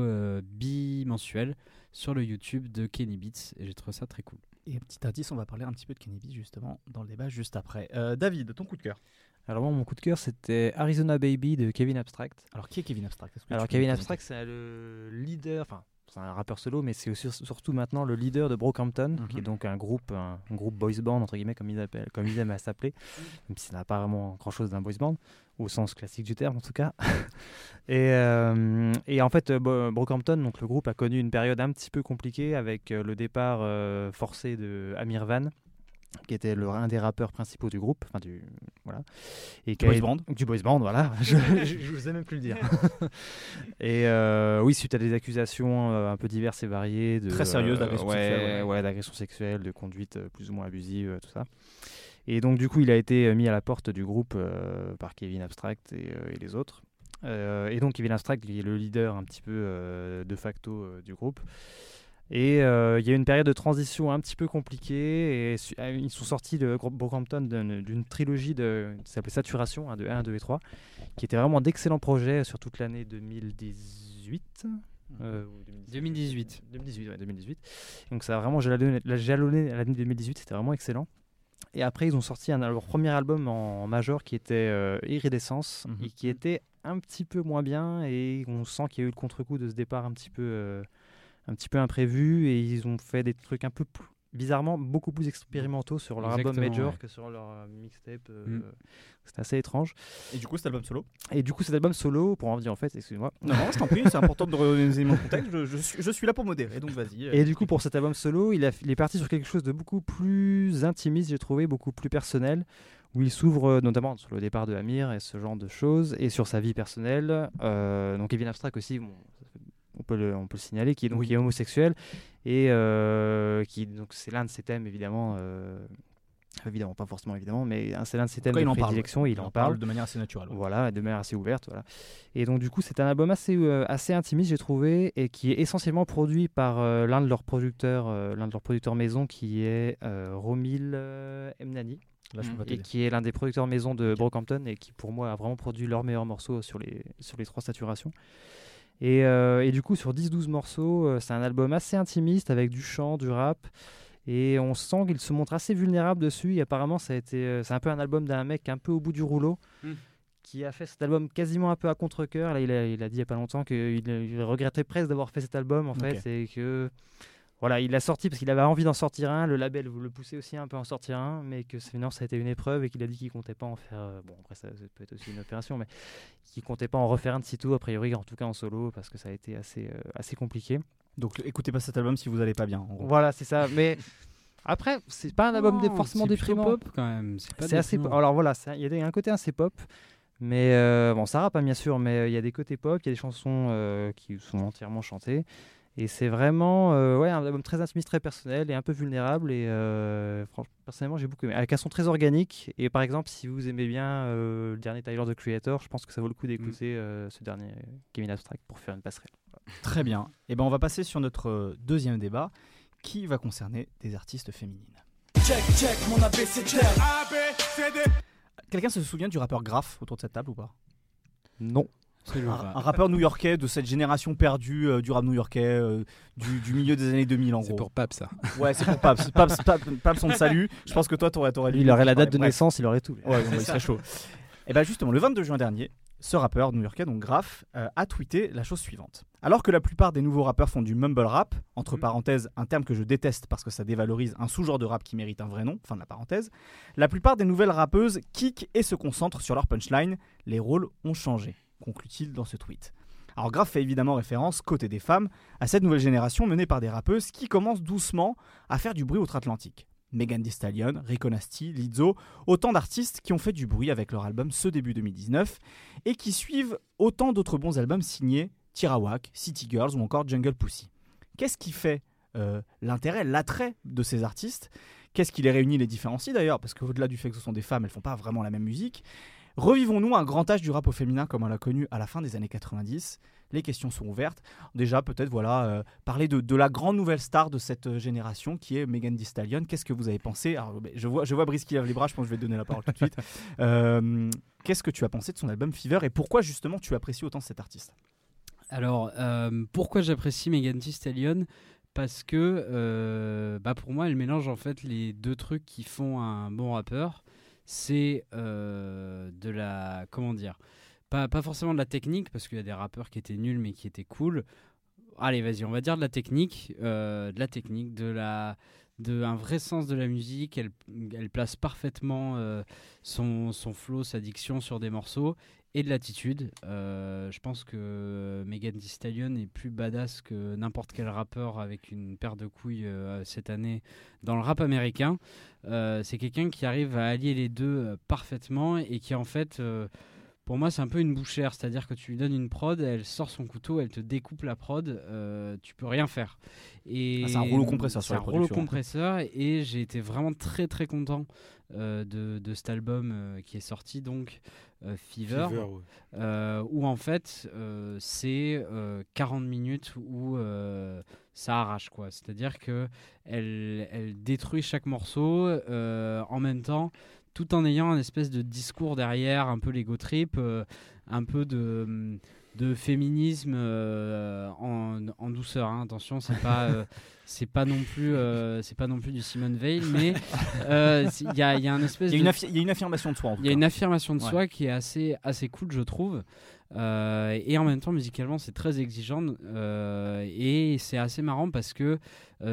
bimensuel sur le YouTube de Kenny Beats et j'ai trouvé ça très cool. Et petit indice, on va parler un petit peu de Kenny Beats justement dans le débat juste après. David, ton coup de cœur alors moi, mon coup de cœur, c'était Arizona Baby de Kevin Abstract. Alors qui est Kevin Abstract Alors Kevin Abstract, c'est le leader, enfin c'est un rappeur solo, mais c'est surtout maintenant le leader de Brockhampton, qui est mhm. donc un groupe, un, groupe boys band entre guillemets comme ils, appellent, comme ils aiment à s'appeler, même si ça n'a pas vraiment grand chose d'un boys band au sens classique du terme en tout cas. et, euh, et, en fait, Brockhampton, donc le groupe a connu une période un petit peu compliquée avec euh, le départ euh, forcé de Amir Van qui était le, un des rappeurs principaux du groupe, enfin du voilà, et du boys band, du boys band, voilà. je, ne sais même plus le dire. et euh, oui, suite à des accusations euh, un peu diverses et variées, de, très sérieuses d'agression sexuelle, ouais, d'agression sexuelle, de conduite euh, plus ou moins abusive, tout ça. Et donc du coup, il a été mis à la porte du groupe par Kevin Abstract et, et les autres. et donc Kevin Abstract, qui est le leader un petit peu de facto du groupe. Et euh, il y a eu une période de transition un petit peu compliquée. Et euh, ils sont sortis de Brockhampton d'une trilogie de, qui s'appelait Saturation, hein, de 1, 2 et 3, qui était vraiment d'excellents projets sur toute l'année 2018. 2018. 2018, ouais, 2018. Donc ça a vraiment jalonné, l'année 2018, c'était vraiment excellent. Et après, ils ont sorti un, leur premier album en, major qui était euh, Iridescence mhm. et qui était un petit peu moins bien. Et on sent qu'il y a eu le contre-coup de ce départ un petit peu un petit peu imprévu et ils ont fait des trucs un peu bizarrement beaucoup plus expérimentaux sur leur album major que sur leur euh, mixtape. Euh, mm. C'était assez étrange. Et du coup, cet album solo Et du coup, cet album solo, pour en dire en fait, excuse-moi. Non, je t'en prie, c'est important de redonner mon contexte. Je, suis, je, suis, là pour modérer, donc vas-y. Et du coup, pour cet album solo, il, a, il, est parti sur quelque chose de beaucoup plus intimiste, j'ai trouvé, beaucoup plus personnel, où il s'ouvre euh, notamment sur le départ de Amir et ce genre de choses, et sur sa vie personnelle. donc, Kevin Abstract aussi, bon, on peut le, on peut le signaler, qui est, donc, qui est homosexuel et euh, qui donc c'est l'un de ses thèmes évidemment. Euh, évidemment, pas forcément évidemment, mais c'est l'un de ses thèmes de il prédilection, il, en, parle. de manière assez naturelle. Voilà, de manière assez ouverte. Voilà. Et donc du coup, c'est un album assez, euh, assez intimiste, j'ai trouvé, et qui est essentiellement produit par l'un de leurs producteurs, l'un de leurs producteurs maison, qui est Romil Emnani. et qui est l'un des producteurs maison de Brockhampton et qui pour moi a vraiment produit leurs meilleurs morceaux sur les, sur les trois saturations. Euh, et, du coup, sur 10-12 morceaux, euh, c'est un album assez intimiste avec du chant, du rap. Et on sent qu'il se montre assez vulnérable dessus. Et apparemment, ça a été, euh, c'est un peu un album d'un mec un peu au bout du rouleau. Hmm. qui a fait cet album quasiment un peu à contre-coeur. Là, il a, il a, dit il n'y a pas longtemps qu'il regrettait presque d'avoir fait cet album, en fait. C'est que voilà, il l'a sorti parce qu'il avait envie d'en sortir un. Le label vous le poussait aussi un peu à en sortir un, mais que finalement ça a été une épreuve et qu'il a dit qu'il comptait pas en faire. Euh, bon, après ça, peut être aussi une opération, mais qu'il comptait pas en refaire un de sitôt, a priori, en tout cas en solo, parce que ça a été assez, euh, assez compliqué. Donc écoutez pas cet album si vous allez pas bien. Voilà, c'est ça. Mais après, c'est pas un album forcément déprimant. pop quand même. C'est assez. Alors voilà, il y a un côté assez pop. Mais euh, bon, ça rappe pas hein, bien sûr, mais il y a des côtés pop, il y a des chansons qui sont entièrement chantées. Et c'est vraiment euh, ouais, un album très intimiste, très personnel et un peu vulnérable. Et euh, franchement, personnellement, j'ai beaucoup aimé. Avec un son très organique. Et par exemple, si vous aimez bien euh, le dernier Tyler the Creator, je pense que ça vaut le coup d'écouter mm. ce dernier Kevin Abstract pour faire une passerelle. Très bien. Et ben on va passer sur notre deuxième débat qui va concerner des artistes féminines. Check, check, mon Quelqu'un se souvient du rappeur Graf autour de cette table ou pas? Non. Un, rappeur new-yorkais de cette génération perdue euh, du rap new-yorkais euh, du, milieu des années 2000 en gros. C'est pour Paps ça. Ouais, c'est pour Paps. Paps, Paps, on te salue. Je pense que toi, tu aurais lu. Il aurait la date de naissance, il aurait tout. Ouais, il serait chaud. Et bien justement, le 22 juin dernier, ce rappeur new-yorkais, donc Graf, euh, a tweeté la chose suivante. Alors que la plupart des nouveaux rappeurs font du mumble rap, entre mm. parenthèses, un terme que je déteste parce que ça dévalorise un sous-genre de rap qui mérite un vrai nom, fin de la parenthèse, la plupart des nouvelles rappeuses kick et se concentrent sur leur punchline. Les rôles ont changé conclut-il dans ce tweet. Alors Graf fait évidemment référence, côté des femmes, à cette nouvelle génération menée par des rappeuses qui commencent doucement à faire du bruit outre-Atlantique. Megan Thee Stallion, Rico Lizzo, autant d'artistes qui ont fait du bruit avec leur album ce début 2019 et qui suivent autant d'autres bons albums signés Tirawak, City Girls ou encore Jungle Pussy. Qu'est-ce qui fait euh, l'intérêt, l'attrait de ces artistes? Qu'est-ce qui les réunit, les différencie d'ailleurs? Parce qu'au-delà du fait que ce sont des femmes, elles font pas vraiment la même musique. Revivons-nous un grand âge du rap au féminin comme on l'a connu à la fin des années 90 Les questions sont ouvertes. Déjà, peut-être, voilà, euh, parler de, la grande nouvelle star de cette euh, génération qui est Megan Thee Stallion. Qu'est-ce que vous avez pensé? Alors, je vois, je vois Brice qui lève les bras, je pense que je vais te donner la parole tout de suite. Euh, qu'est-ce que tu as pensé de son album Fever et pourquoi justement tu apprécies autant cet artiste? Alors, pourquoi j'apprécie Megan Thee Stallion? Parce que bah pour moi, elle mélange en fait les deux trucs qui font un bon rappeur. C'est de la. Comment dire pas, pas forcément de la technique, parce qu'il y a des rappeurs qui étaient nuls mais qui étaient cool. Allez, vas-y, on va dire de la technique, de la technique, de la, de un vrai sens de la musique. Elle, elle place parfaitement euh, son, son flow, sa diction sur des morceaux et de l'attitude. Euh, je pense que Megan Thee Stallion est plus badass que n'importe quel rappeur avec une paire de couilles euh, cette année dans le rap américain. c'est quelqu'un qui arrive à allier les deux parfaitement et qui en fait pour moi, c'est un peu une bouchère, c'est-à-dire que tu lui donnes une prod, elle sort son couteau, elle te découpe la prod, euh, tu peux rien faire. Et ah, c'est un rouleau compresseur sur la un rouleau compresseur, et j'ai été vraiment très très content euh, de, de, cet album euh, qui est sorti, donc Fever, où en fait c'est 40 minutes où ça arrache, quoi. C'est-à-dire que elle, elle détruit chaque morceau en même temps tout en ayant un espèce de discours derrière, un peu l'ego trip, euh, un peu de, de féminisme euh, en, douceur. Hein. Attention, c'est pas euh, c'est pas non plus c'est pas non plus du Simone Veil, mais il y a, y, a, un espèce il y, a une affirmation de soi. Il y a une affirmation de soi qui est assez assez cool, je trouve. et en même temps, musicalement, c'est très exigeant et c'est assez marrant parce que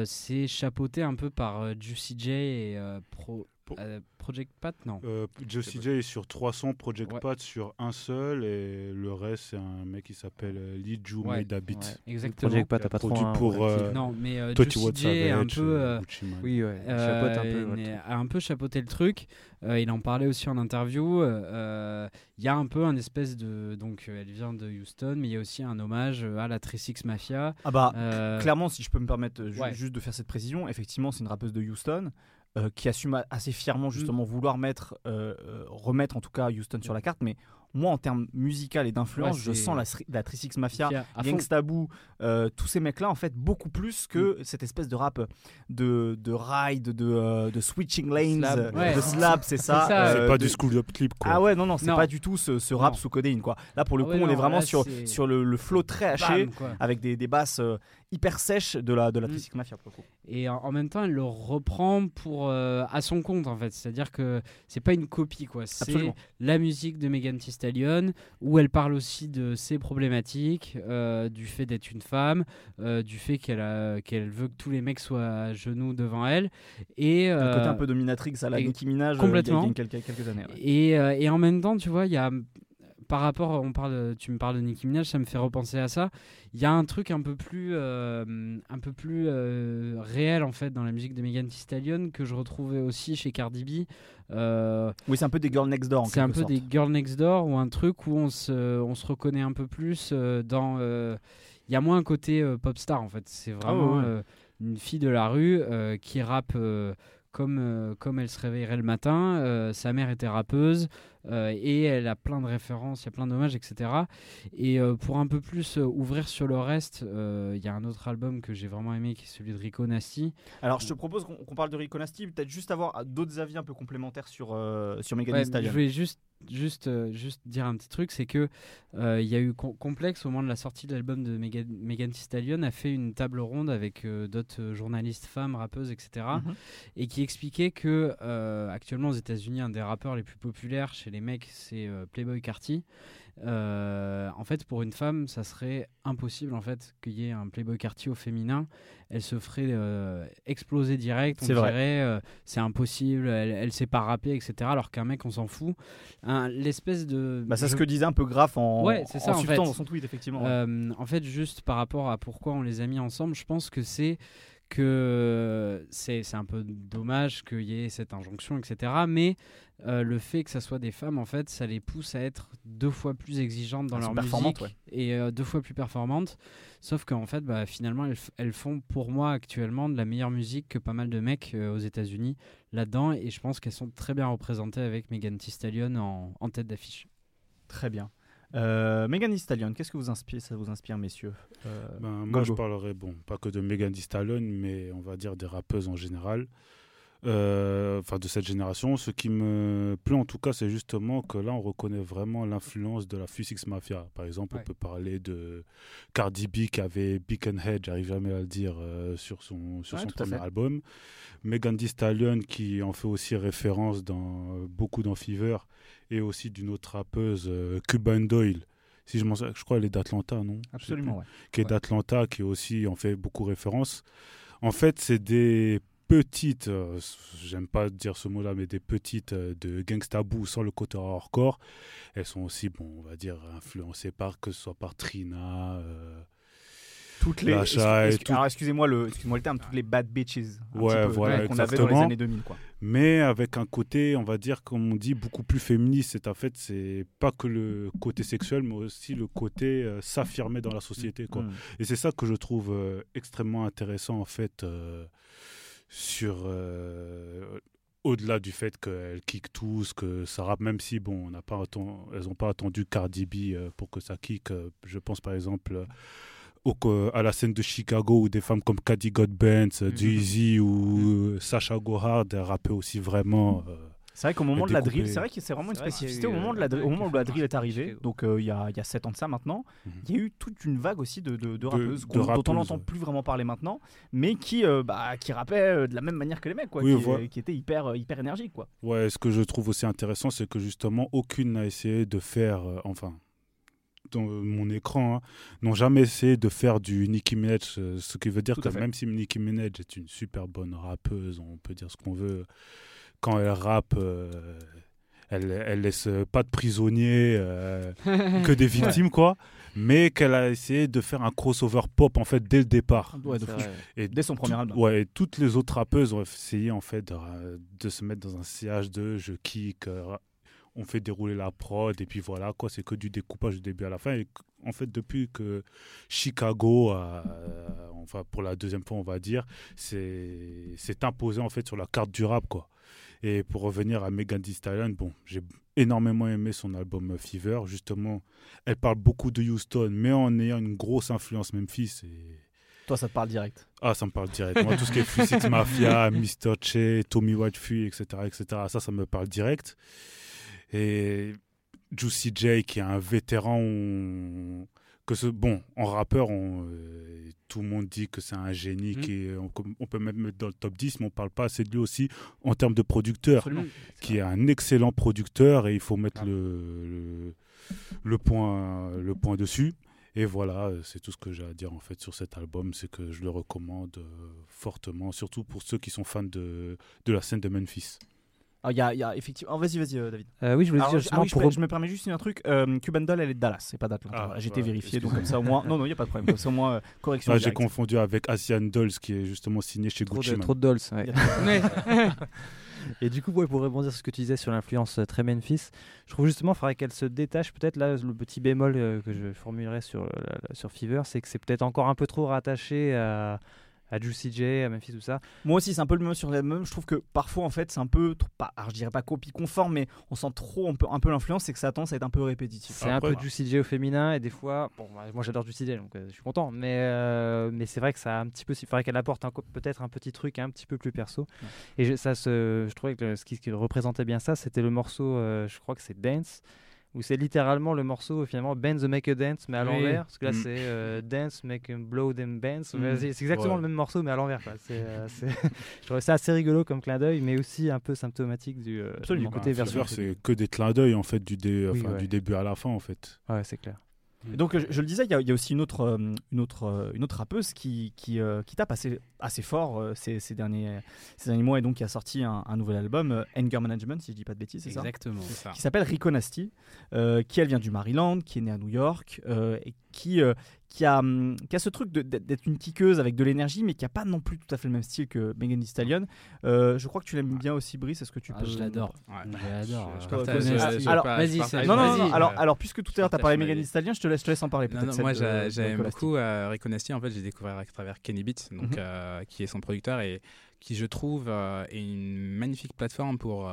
c'est chapeauté un peu par Juicy J et Pro, euh, Project Pat, non. Euh, Josie J est sur 300, Project Pat sur un seul, et le reste, c'est un mec qui s'appelle euh, Lee Ju ouais. Dabit. exactement. Project Pat a pas trop un, pour. Euh, non, mais euh, J un peu. Euh, oui, ouais. Chapeaute un peu. a un peu chapeauté le truc. il en parlait aussi en interview. Il y a un peu un espèce de. Donc, elle vient de Houston, mais il y a aussi un hommage à la 36 Mafia. Ah bah, clairement, si je peux me permettre juste de faire cette précision, effectivement, c'est une rappeuse de Houston. Euh, qui assume assez fièrement mm. justement vouloir mettre, euh, euh, remettre en tout cas Houston sur la carte, mais moi, en termes musical et d'influence, je sens la, la Trisix Mafia, Gangsta Boo, euh, tous ces mecs-là, en fait, beaucoup plus que mm. cette espèce de rap de, de ride, de, de switching lanes, de slap, c'est ça. c'est euh, pas du school up clip, quoi. Ah ouais, non, non, c'est pas du tout ce, rap sous codéine, quoi. Là, pour le ah coup, on est vraiment sur, sur le, le flow très haché, avec des, des basses hyper sèches de la, de la mm. Trisix Mafia, pour le coup. Et en, même temps, elle le reprend pour, à son compte, en fait. C'est-à-dire que c'est pas une copie, quoi. C'est la musique de Megan Thee où elle parle aussi de ses problématiques, euh, du fait d'être une femme, euh, du fait qu'elle qu'elle veut que tous les mecs soient à genoux devant elle. Et, un côté un euh, peu dominatrix à la Nicki Minaj complètement. il y a quelques, quelques années. Et, et, en même temps, tu vois, il y a par rapport, on parle, tu me parles de Nicki Minaj, ça me fait repenser à ça. Il y a un truc un peu plus, euh, un peu plus euh, réel en fait dans la musique de Megan Thee Stallion que je retrouvais aussi chez Cardi B. Euh, oui, c'est un peu des Girl Next Door. C'est un peu des Girl Next Door ou un truc où on se, on se reconnaît un peu plus dans. Il y a moins un côté pop star en fait. C'est ah vraiment une fille de la rue qui rappe comme, comme elle se réveillerait le matin. sa mère était rappeuse. Euh, et elle a plein de références, il y a plein d'hommages, etc. Et euh, pour un peu plus euh, ouvrir sur le reste, il y a un autre album que j'ai vraiment aimé qui est celui de Rico Nasty. Alors je te propose qu'on parle de Rico Nasty, peut-être juste avoir d'autres avis un peu complémentaires sur, sur Megan ouais, Je vais juste juste, juste dire un petit truc, c'est que il y a eu Complexe au moment de la sortie de l'album de Megan, Megan Thee Stallion a fait une table ronde avec d'autres journalistes femmes, rappeuses, etc. Mhm. Et qui expliquait que actuellement aux États-Unis, un des rappeurs les plus populaires chez les mecs, c'est euh, Playboy Carty. Euh, en fait, pour une femme, ça serait impossible en fait qu'il y ait un Playboy Carty au féminin. Elle se ferait euh, exploser direct. On dirait c'est impossible. Elle, elle sait pas rapper, etc. Alors qu'un mec, on s'en fout. L'espèce de. Bah, c'est ce que disait un peu Graf en. Ouais, c'est ça en, fait. dans son tweet effectivement. en fait, juste par rapport à pourquoi on les a mis ensemble, je pense que c'est que c'est un peu dommage qu'il y ait cette injonction, etc. Mais euh, le fait que ça soit des femmes, en fait, ça les pousse à être deux fois plus exigeantes dans leur musique et euh, deux fois plus performantes. Sauf qu'en fait, bah, finalement, elles, font pour moi actuellement de la meilleure musique que pas mal de mecs euh, aux États-Unis là-dedans. Et je pense qu'elles sont très bien représentées avec Megan Thee Stallion en, en tête d'affiche. Très bien. Euh, Megan Thee Stallion, qu'est-ce que vous inspire, ça vous inspire, messieurs euh, ben, Moi, je parlerai, bon, pas que de Megan Thee Stallion, mais on va dire des rappeuses en général. euh, enfin de cette génération. Ce qui me plaît en tout cas, c'est justement que là, on reconnaît vraiment l'influence de la Fusix Mafia. Par exemple, on peut parler de Cardi B qui avait Beacon Head, j'arrive jamais à le dire, euh, sur son, sur son premier album. Megan Thee Stallion qui en fait aussi référence dans beaucoup dans Fever et aussi d'une autre rappeuse, euh, Cuban Doyle si je, je crois elle est d'Atlanta, non? Absolument, ouais. Qui est d'Atlanta, qui aussi en fait beaucoup référence. En fait, c'est des petites, euh, j'aime pas dire ce mot-là, mais des petites euh, de Gangsta Boo sans le côté hardcore, elles sont aussi, bon, on va dire, influencées par, que ce soit par Trina. Euh, toutes les. Alors, excusez-moi le, excusez le terme, toutes les bad bitches. Ouais, voilà, qu'on avait dans les années 2000, quoi. Mais avec un côté, on va dire, comme on dit, beaucoup plus féministe. C'est en fait, c'est pas que le côté sexuel, mais aussi le côté s'affirmer dans la société, quoi. Mm. Et c'est ça que je trouve extrêmement intéressant, en fait sur euh, au-delà du fait qu'elles kick tous, que ça rappe, même si bon, on n'a pas elles n'ont pas attendu Cardi B euh, pour que ça kick. Euh, je pense par exemple au, à la scène de Chicago où des femmes comme Caddy God Benz, mm ou Sacha Gohard rappaient aussi vraiment. C'est vrai qu'au moment de la drill, c'est vrai que c'est vraiment une spécificité. Au moment, de la, au moment où la drill est arrivée, donc euh, il y, a, y a 7 ans de ça maintenant, mhm. il y a eu toute une vague aussi de, de, rappeuses dont on n'entend plus vraiment parler maintenant, mais qui, euh, bah, qui rappaient euh, de la même manière que les mecs, quoi, qui, qui, étaient hyper, hyper énergiques. Quoi. Ouais, ce que je trouve aussi intéressant, c'est que justement, aucune n'a essayé de faire, enfin, dans mon écran, hein, n'ont jamais essayé de faire du Nicki Minaj, ce qui veut dire que même si Nicki Minaj est une super bonne rappeuse, on peut dire ce qu'on veut quand elle rappe, euh, elle, elle laisse pas de prisonniers, euh, que des victimes, quoi. Mais qu'elle a essayé de faire un crossover pop, en fait, dès le départ. et dès son premier album. Ouais, et toutes les autres rappeuses ont essayé, en fait, de, se mettre dans un CH2, je kick, euh, on fait dérouler la prod, et puis voilà, quoi. C'est que du découpage du début à la fin. Et en fait, depuis que Chicago, enfin, pour la deuxième fois, on va dire, s'est imposé, en fait, sur la carte du rap, quoi. Et pour revenir à Megan Thee Stallion, bon, j'ai énormément aimé son album Fever. Justement, elle parle beaucoup de Houston, mais en ayant une grosse influence Memphis. Et... Toi, ça te parle direct Ah, ça me parle direct. Moi, tout ce qui est Six Mafia, Mr. Che, Tommy Whitefury, etc., etc., ça, ça me parle direct. Et Juicy J, qui est un vétéran que ce bon en rappeur euh, tout le monde dit que c'est un génie mmh. qui on, peut même mettre dans le top 10 mais on parle pas assez de lui aussi en termes de producteur qui est un excellent producteur et il faut mettre le, le, point le point dessus. Et voilà c'est tout ce que j'ai à dire en fait sur cet album. C'est que je le recommande euh, fortement surtout pour ceux qui sont fans de, de la scène de Memphis. ah, il y, a, y a effectivement. Oh, vas-y, vas-y, euh, David. Euh, oui, je voulais dire justement ah pour... je, me permets juste un truc. Euh, Cuban Doll, elle est de Dallas, c'est pas d'Atlanta. Ah, J'ai été vérifié, donc comme ça au moins. Non, non, il n'y a pas de problème. Comme ça au moins, correction. J'ai confondu avec Asian Dolls, qui est justement signé chez trop Gucci. De, trop de Dolls, ouais. Et du coup, pour rebondir sur ce que tu disais sur l'influence très Memphis, je trouve justement qu'il faudrait qu'elle se détache. Peut-être là, le petit bémol que je formulerais sur, sur Fever, c'est que c'est peut-être encore un peu trop rattaché à à Juicy J, à Memphis, tout ça. Moi aussi, c'est un peu le même sur les mêmes. Je trouve que parfois, en fait, c'est un peu, pas, alors je dirais pas copie conforme, mais on sent trop un peu, un peu l'influence, c'est que ça tend à être un peu répétitif. C'est un peu Juicy J au féminin, et des fois, bon, bah, moi j'adore Juicy J, donc euh, je suis content, mais, euh, mais c'est vrai que ça a un petit peu, il faudrait qu'elle apporte peut-être un petit truc un petit peu plus perso. Et je, ça, se, je trouvais que ce qui, représentait bien ça, c'était le morceau, euh, je crois que c'est Dance où c'est littéralement le morceau finalement Bend the Make a Dance mais à l'envers. Parce que là mm. c'est euh, Dance Make a Blow Them Dance mm. c'est exactement le même morceau mais à l'envers euh, je trouvais ça assez rigolo comme clin d'œil mais aussi un peu symptomatique du, euh, côté version c'est que des clins d'œil en fait du, du début à la fin en fait. Ouais c'est clair. Donc je, le disais, il y, a aussi une autre, euh, une autre, euh, une autre rappeuse qui, qui, euh, qui tape assez, assez fort ces, ces, derniers, ces derniers mois et donc qui a sorti un, nouvel album, Anger Management, si je dis pas de bêtises, c'est ça? Exactement. Qui s'appelle Rico Nasty, qui elle vient du Maryland, qui est née à New York et qui, qui a, hum, qui a ce truc d'être une tiqueuse avec de l'énergie, mais qui a pas non plus tout à fait le même style que Megan Thee Stallion. Euh, je crois que tu l'aimes bien aussi, Brice. Est-ce que tu ah, peux Je l'adore. J'adore. alors, vas-y. Non, non, non. Alors, alors, puisque tout à l'heure tu as parlé de Megan Thee Stallion, je te laisse, te laisse en parler. Non, non, moi, j'aime beaucoup euh, Rico Nasty. En fait, j'ai découvert à travers Kenny Beat, donc mhm. euh, qui est son producteur et qui, je trouve, est une magnifique plateforme pour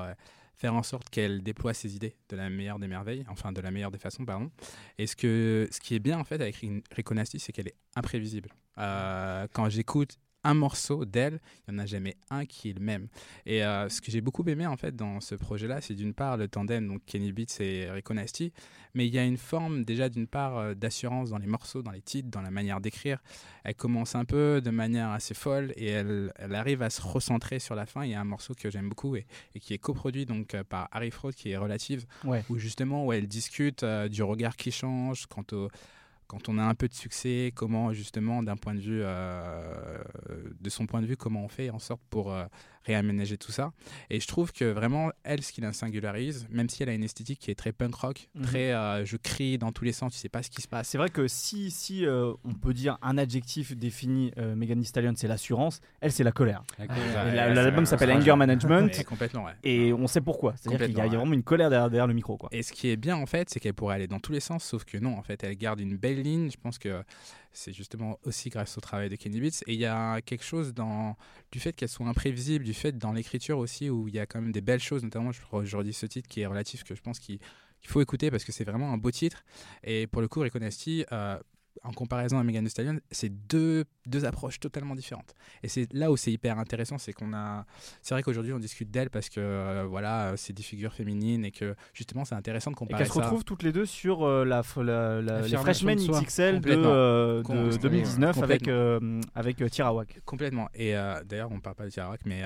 faire en sorte qu'elle déploie ses idées de la meilleure des merveilles, enfin de la meilleure des façons, pardon. Et ce, que, ce qui est bien en fait avec Rico Nasty, c'est qu'elle est imprévisible. Euh, quand j'écoute un morceau d'elle, il n'y en a jamais un qui est le même. Et euh, ce que j'ai beaucoup aimé en fait dans ce projet-là, c'est d'une part le tandem, donc Kenny Beats et Rico Nasty, mais il y a une forme déjà d'une part euh, d'assurance dans les morceaux, dans les titres, dans la manière d'écrire. Elle commence un peu de manière assez folle et elle, elle, arrive à se recentrer sur la fin. Il y a un morceau que j'aime beaucoup et, qui est coproduit donc euh, par Harry Fraud qui est relative, où justement où elle discute du regard qui change quant au quand on a un peu de succès, comment justement, d'un point de vue, euh, de son point de vue, comment on fait en sorte pour euh, réaménager tout ça. Et je trouve que vraiment, elle, ce qui la singularise, même si elle a une esthétique qui est très punk rock, mhm. très euh, je crie dans tous les sens, tu sais pas ce qui se passe. C'est vrai que si, si euh, on peut dire un adjectif définit euh, Megan Thee Stallion, c'est l'assurance, elle, c'est la colère. L'album s'appelle Anger Management. complètement, ouais. Et on sait pourquoi. C'est-à-dire qu'il y, a vraiment une colère derrière, le micro. Quoi. Et ce qui est bien, en fait, c'est qu'elle pourrait aller dans tous les sens, sauf que non, en fait, elle garde une belle Je pense que c'est justement aussi grâce au travail de Kenny Beats. Et il y a quelque chose dans, du fait qu'elle soit imprévisible, du fait dans l'écriture aussi, où il y a quand même des belles choses, notamment, je, redis ce titre qui est relatif, que je pense qu'il faut écouter parce que c'est vraiment un beau titre. Et pour le coup, Rico euh, en comparaison à Megan Thee Stallion, c'est deux, deux approches totalement différentes. Et c'est là où c'est hyper intéressant, c'est qu'on a. C'est vrai qu'aujourd'hui on discute d'elle parce que euh, voilà, c'est des figures féminines et que justement c'est intéressant de comparer. Et qu'elles se retrouvent toutes les deux sur euh, la, la, la, les Freshman XXL de, euh, de 2019 avec avec Tirawak. Complètement. Et d'ailleurs on parle pas de Tirawak, mais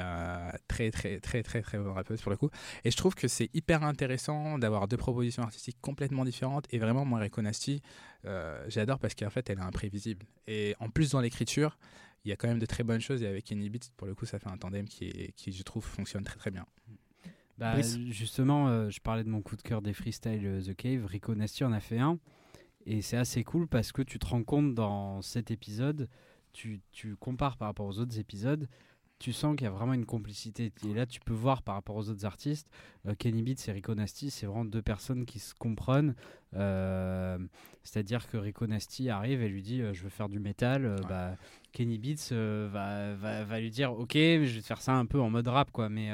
très très très très très bonne rappeuse pour le coup. Et je trouve que c'est hyper intéressant d'avoir deux propositions artistiques complètement différentes. Et vraiment moi Reconasti euh, j'adore parce qu'en fait, elle est imprévisible. Et en plus, dans l'écriture, il y a quand même de très bonnes choses. Et avec Kenny Beats, pour le coup, ça fait un tandem qui, qui je trouve, fonctionne très très bien. Bah, justement, euh, je parlais de mon coup de cœur des freestyles euh, The Cave. Rico Nasty en a fait un. Et c'est assez cool parce que tu te rends compte dans cet épisode, tu, tu compares par rapport aux autres épisodes, tu sens qu'il y a vraiment une complicité. Et là, tu peux voir par rapport aux autres artistes, euh, Kenny Beats et Rico Nasty, c'est vraiment deux personnes qui se comprennent. Euh, c'est-à-dire que Rico Nasty arrive et lui dit euh, Je veux faire du métal. Bah, Kenny Beats va, va, va, lui dire Ok, je vais te faire ça un peu en mode rap. quoi. Mais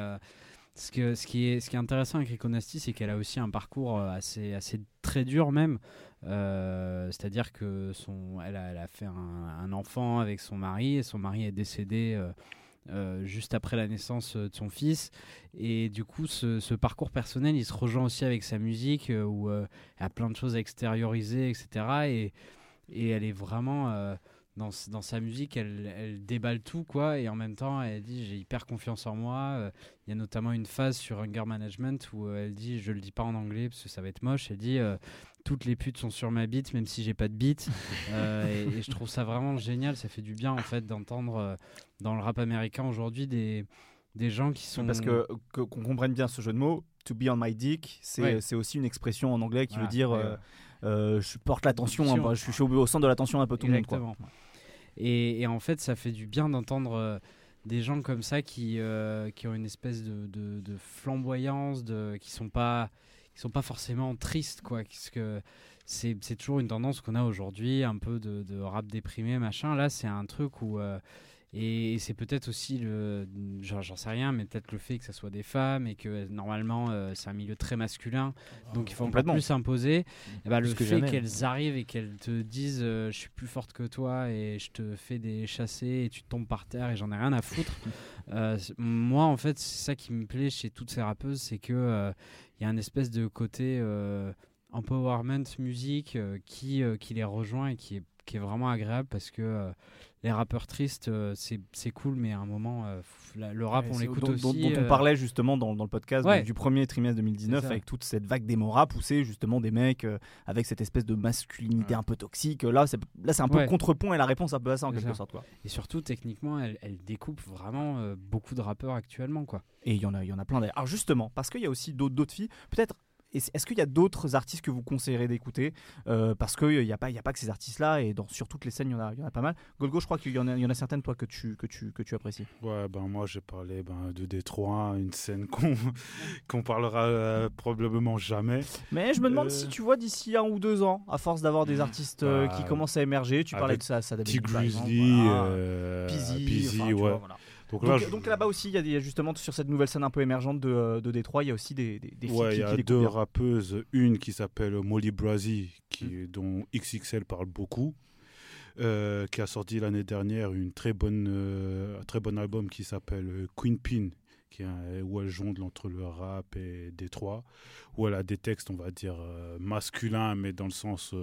ce, que, ce, qui est, ce qui est intéressant avec Rico Nasty, c'est qu'elle a aussi un parcours assez, assez très dur, même. C'est-à-dire que son, elle, a, elle a fait un, un, enfant avec son mari et son mari est décédé euh, juste après la naissance euh, de son fils. Et du coup, ce, parcours personnel, il se rejoint aussi avec sa musique, euh, où il y a plein de choses à extérioriser, etc. Et, et elle est vraiment... Dans, dans, sa musique, elle, elle, déballe tout, quoi, et en même temps, elle dit j'ai hyper confiance en moi. Il y a notamment une phase sur Hunger Management où elle dit, je le dis pas en anglais parce que ça va être moche, elle dit toutes les putes sont sur ma bite, même si j'ai pas de bite. Euh, et, je trouve ça vraiment génial. Ça fait du bien en fait d'entendre euh, dans le rap américain aujourd'hui des, des gens qui sont. Parce que qu'on comprenne bien ce jeu de mots, to be on my dick, c'est aussi une expression en anglais qui veut dire euh, je porte l'attention, hein, je suis au, centre de l'attention un peu tout le monde. Quoi. Et, en fait, ça fait du bien d'entendre des gens comme ça qui, qui ont une espèce de, flamboyance, qui sont sont pas forcément tristes, quoi. Parce que c'est, toujours une tendance qu'on a aujourd'hui, un peu de, rap déprimé, machin. Là, c'est un truc où. Euh, et, c'est peut-être aussi le. Genre, j'en sais rien, mais peut-être le fait que ce soit des femmes et que normalement, euh, c'est un milieu très masculin. donc, il faut pas plus s'imposer. Bah, le fait qu'elles arrivent et qu'elles te disent euh, Je suis plus forte que toi et je te fais des chassés et tu tombes par terre et j'en ai rien à foutre. moi, en fait, c'est ça qui me plaît chez toutes ces rappeuses, c'est que il y a un espèce de côté euh, empowerment musique euh, qui, euh, qui les rejoint et qui est, qui est vraiment agréable parce que les rappeurs tristes, c'est cool, mais à un moment, le rap, on l'écoute aussi. Dont, on parlait justement dans, dans le podcast du premier trimestre 2019 avec toute cette vague rap où c'est justement des mecs avec cette espèce de masculinité un peu toxique. Là, c'est un peu contrepoint et la réponse un peu à ça en quelque sorte. Quoi. Et surtout, techniquement, elle, elle découpe vraiment beaucoup de rappeurs actuellement. Quoi. Et il y en a, il y en a plein d'ailleurs. Alors justement, parce qu'il y a aussi d'autres filles, peut-être est-ce qu'il y a d'autres artistes que vous conseillerez d'écouter euh, Parce qu'il n'y a, pas, a pas que ces artistes-là, et dans, sur toutes les scènes, il y, en a, y en a pas mal. Golgo, je crois qu'il y, en a, y en a certaines, toi, que tu, que tu, que tu apprécies. Ouais, ben moi, j'ai parlé ben, de Détroit, une scène qu'on qu'on parlera euh, probablement jamais. Mais je me demande si euh, tu vois d'ici un ou deux ans, à force d'avoir des artistes qui bah, commencent à émerger, tu parlais de ça, ça T-Grizzly, voilà. Pizzy, ouais. Donc, là, bas aussi, il y, a justement sur cette nouvelle scène un peu émergente de, euh, de Détroit, il y a aussi des, des, filles ouais, il y a deux rappeuses, une qui s'appelle Molly Brazy, qui, mm. dont XXL parle beaucoup. qui a sorti l'année dernière une très bonne, un très bon album qui s'appelle Queen Pin, qui est où elle jongle entre le rap et Détroit, où elle a des textes, on va dire, masculins, mais dans le sens,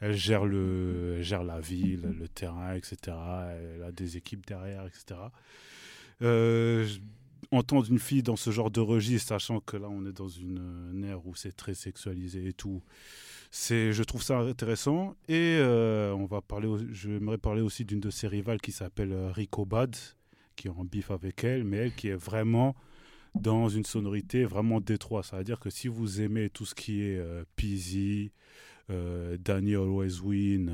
elle, gère le, gère la ville, le terrain, etc. Elle a des équipes derrière, etc. Euh, entendre une fille dans ce genre de registre, sachant que là on est dans une, ère où c'est très sexualisé et tout, c'est, je trouve ça intéressant. Et euh, on va parler, j'aimerais parler aussi d'une de ses rivales qui s'appelle euh, Rico Bad, qui est en bif avec elle, mais elle qui est vraiment dans une sonorité vraiment détroit. Ça veut dire que si vous aimez tout ce qui est euh, Peasy, Danny Always Win,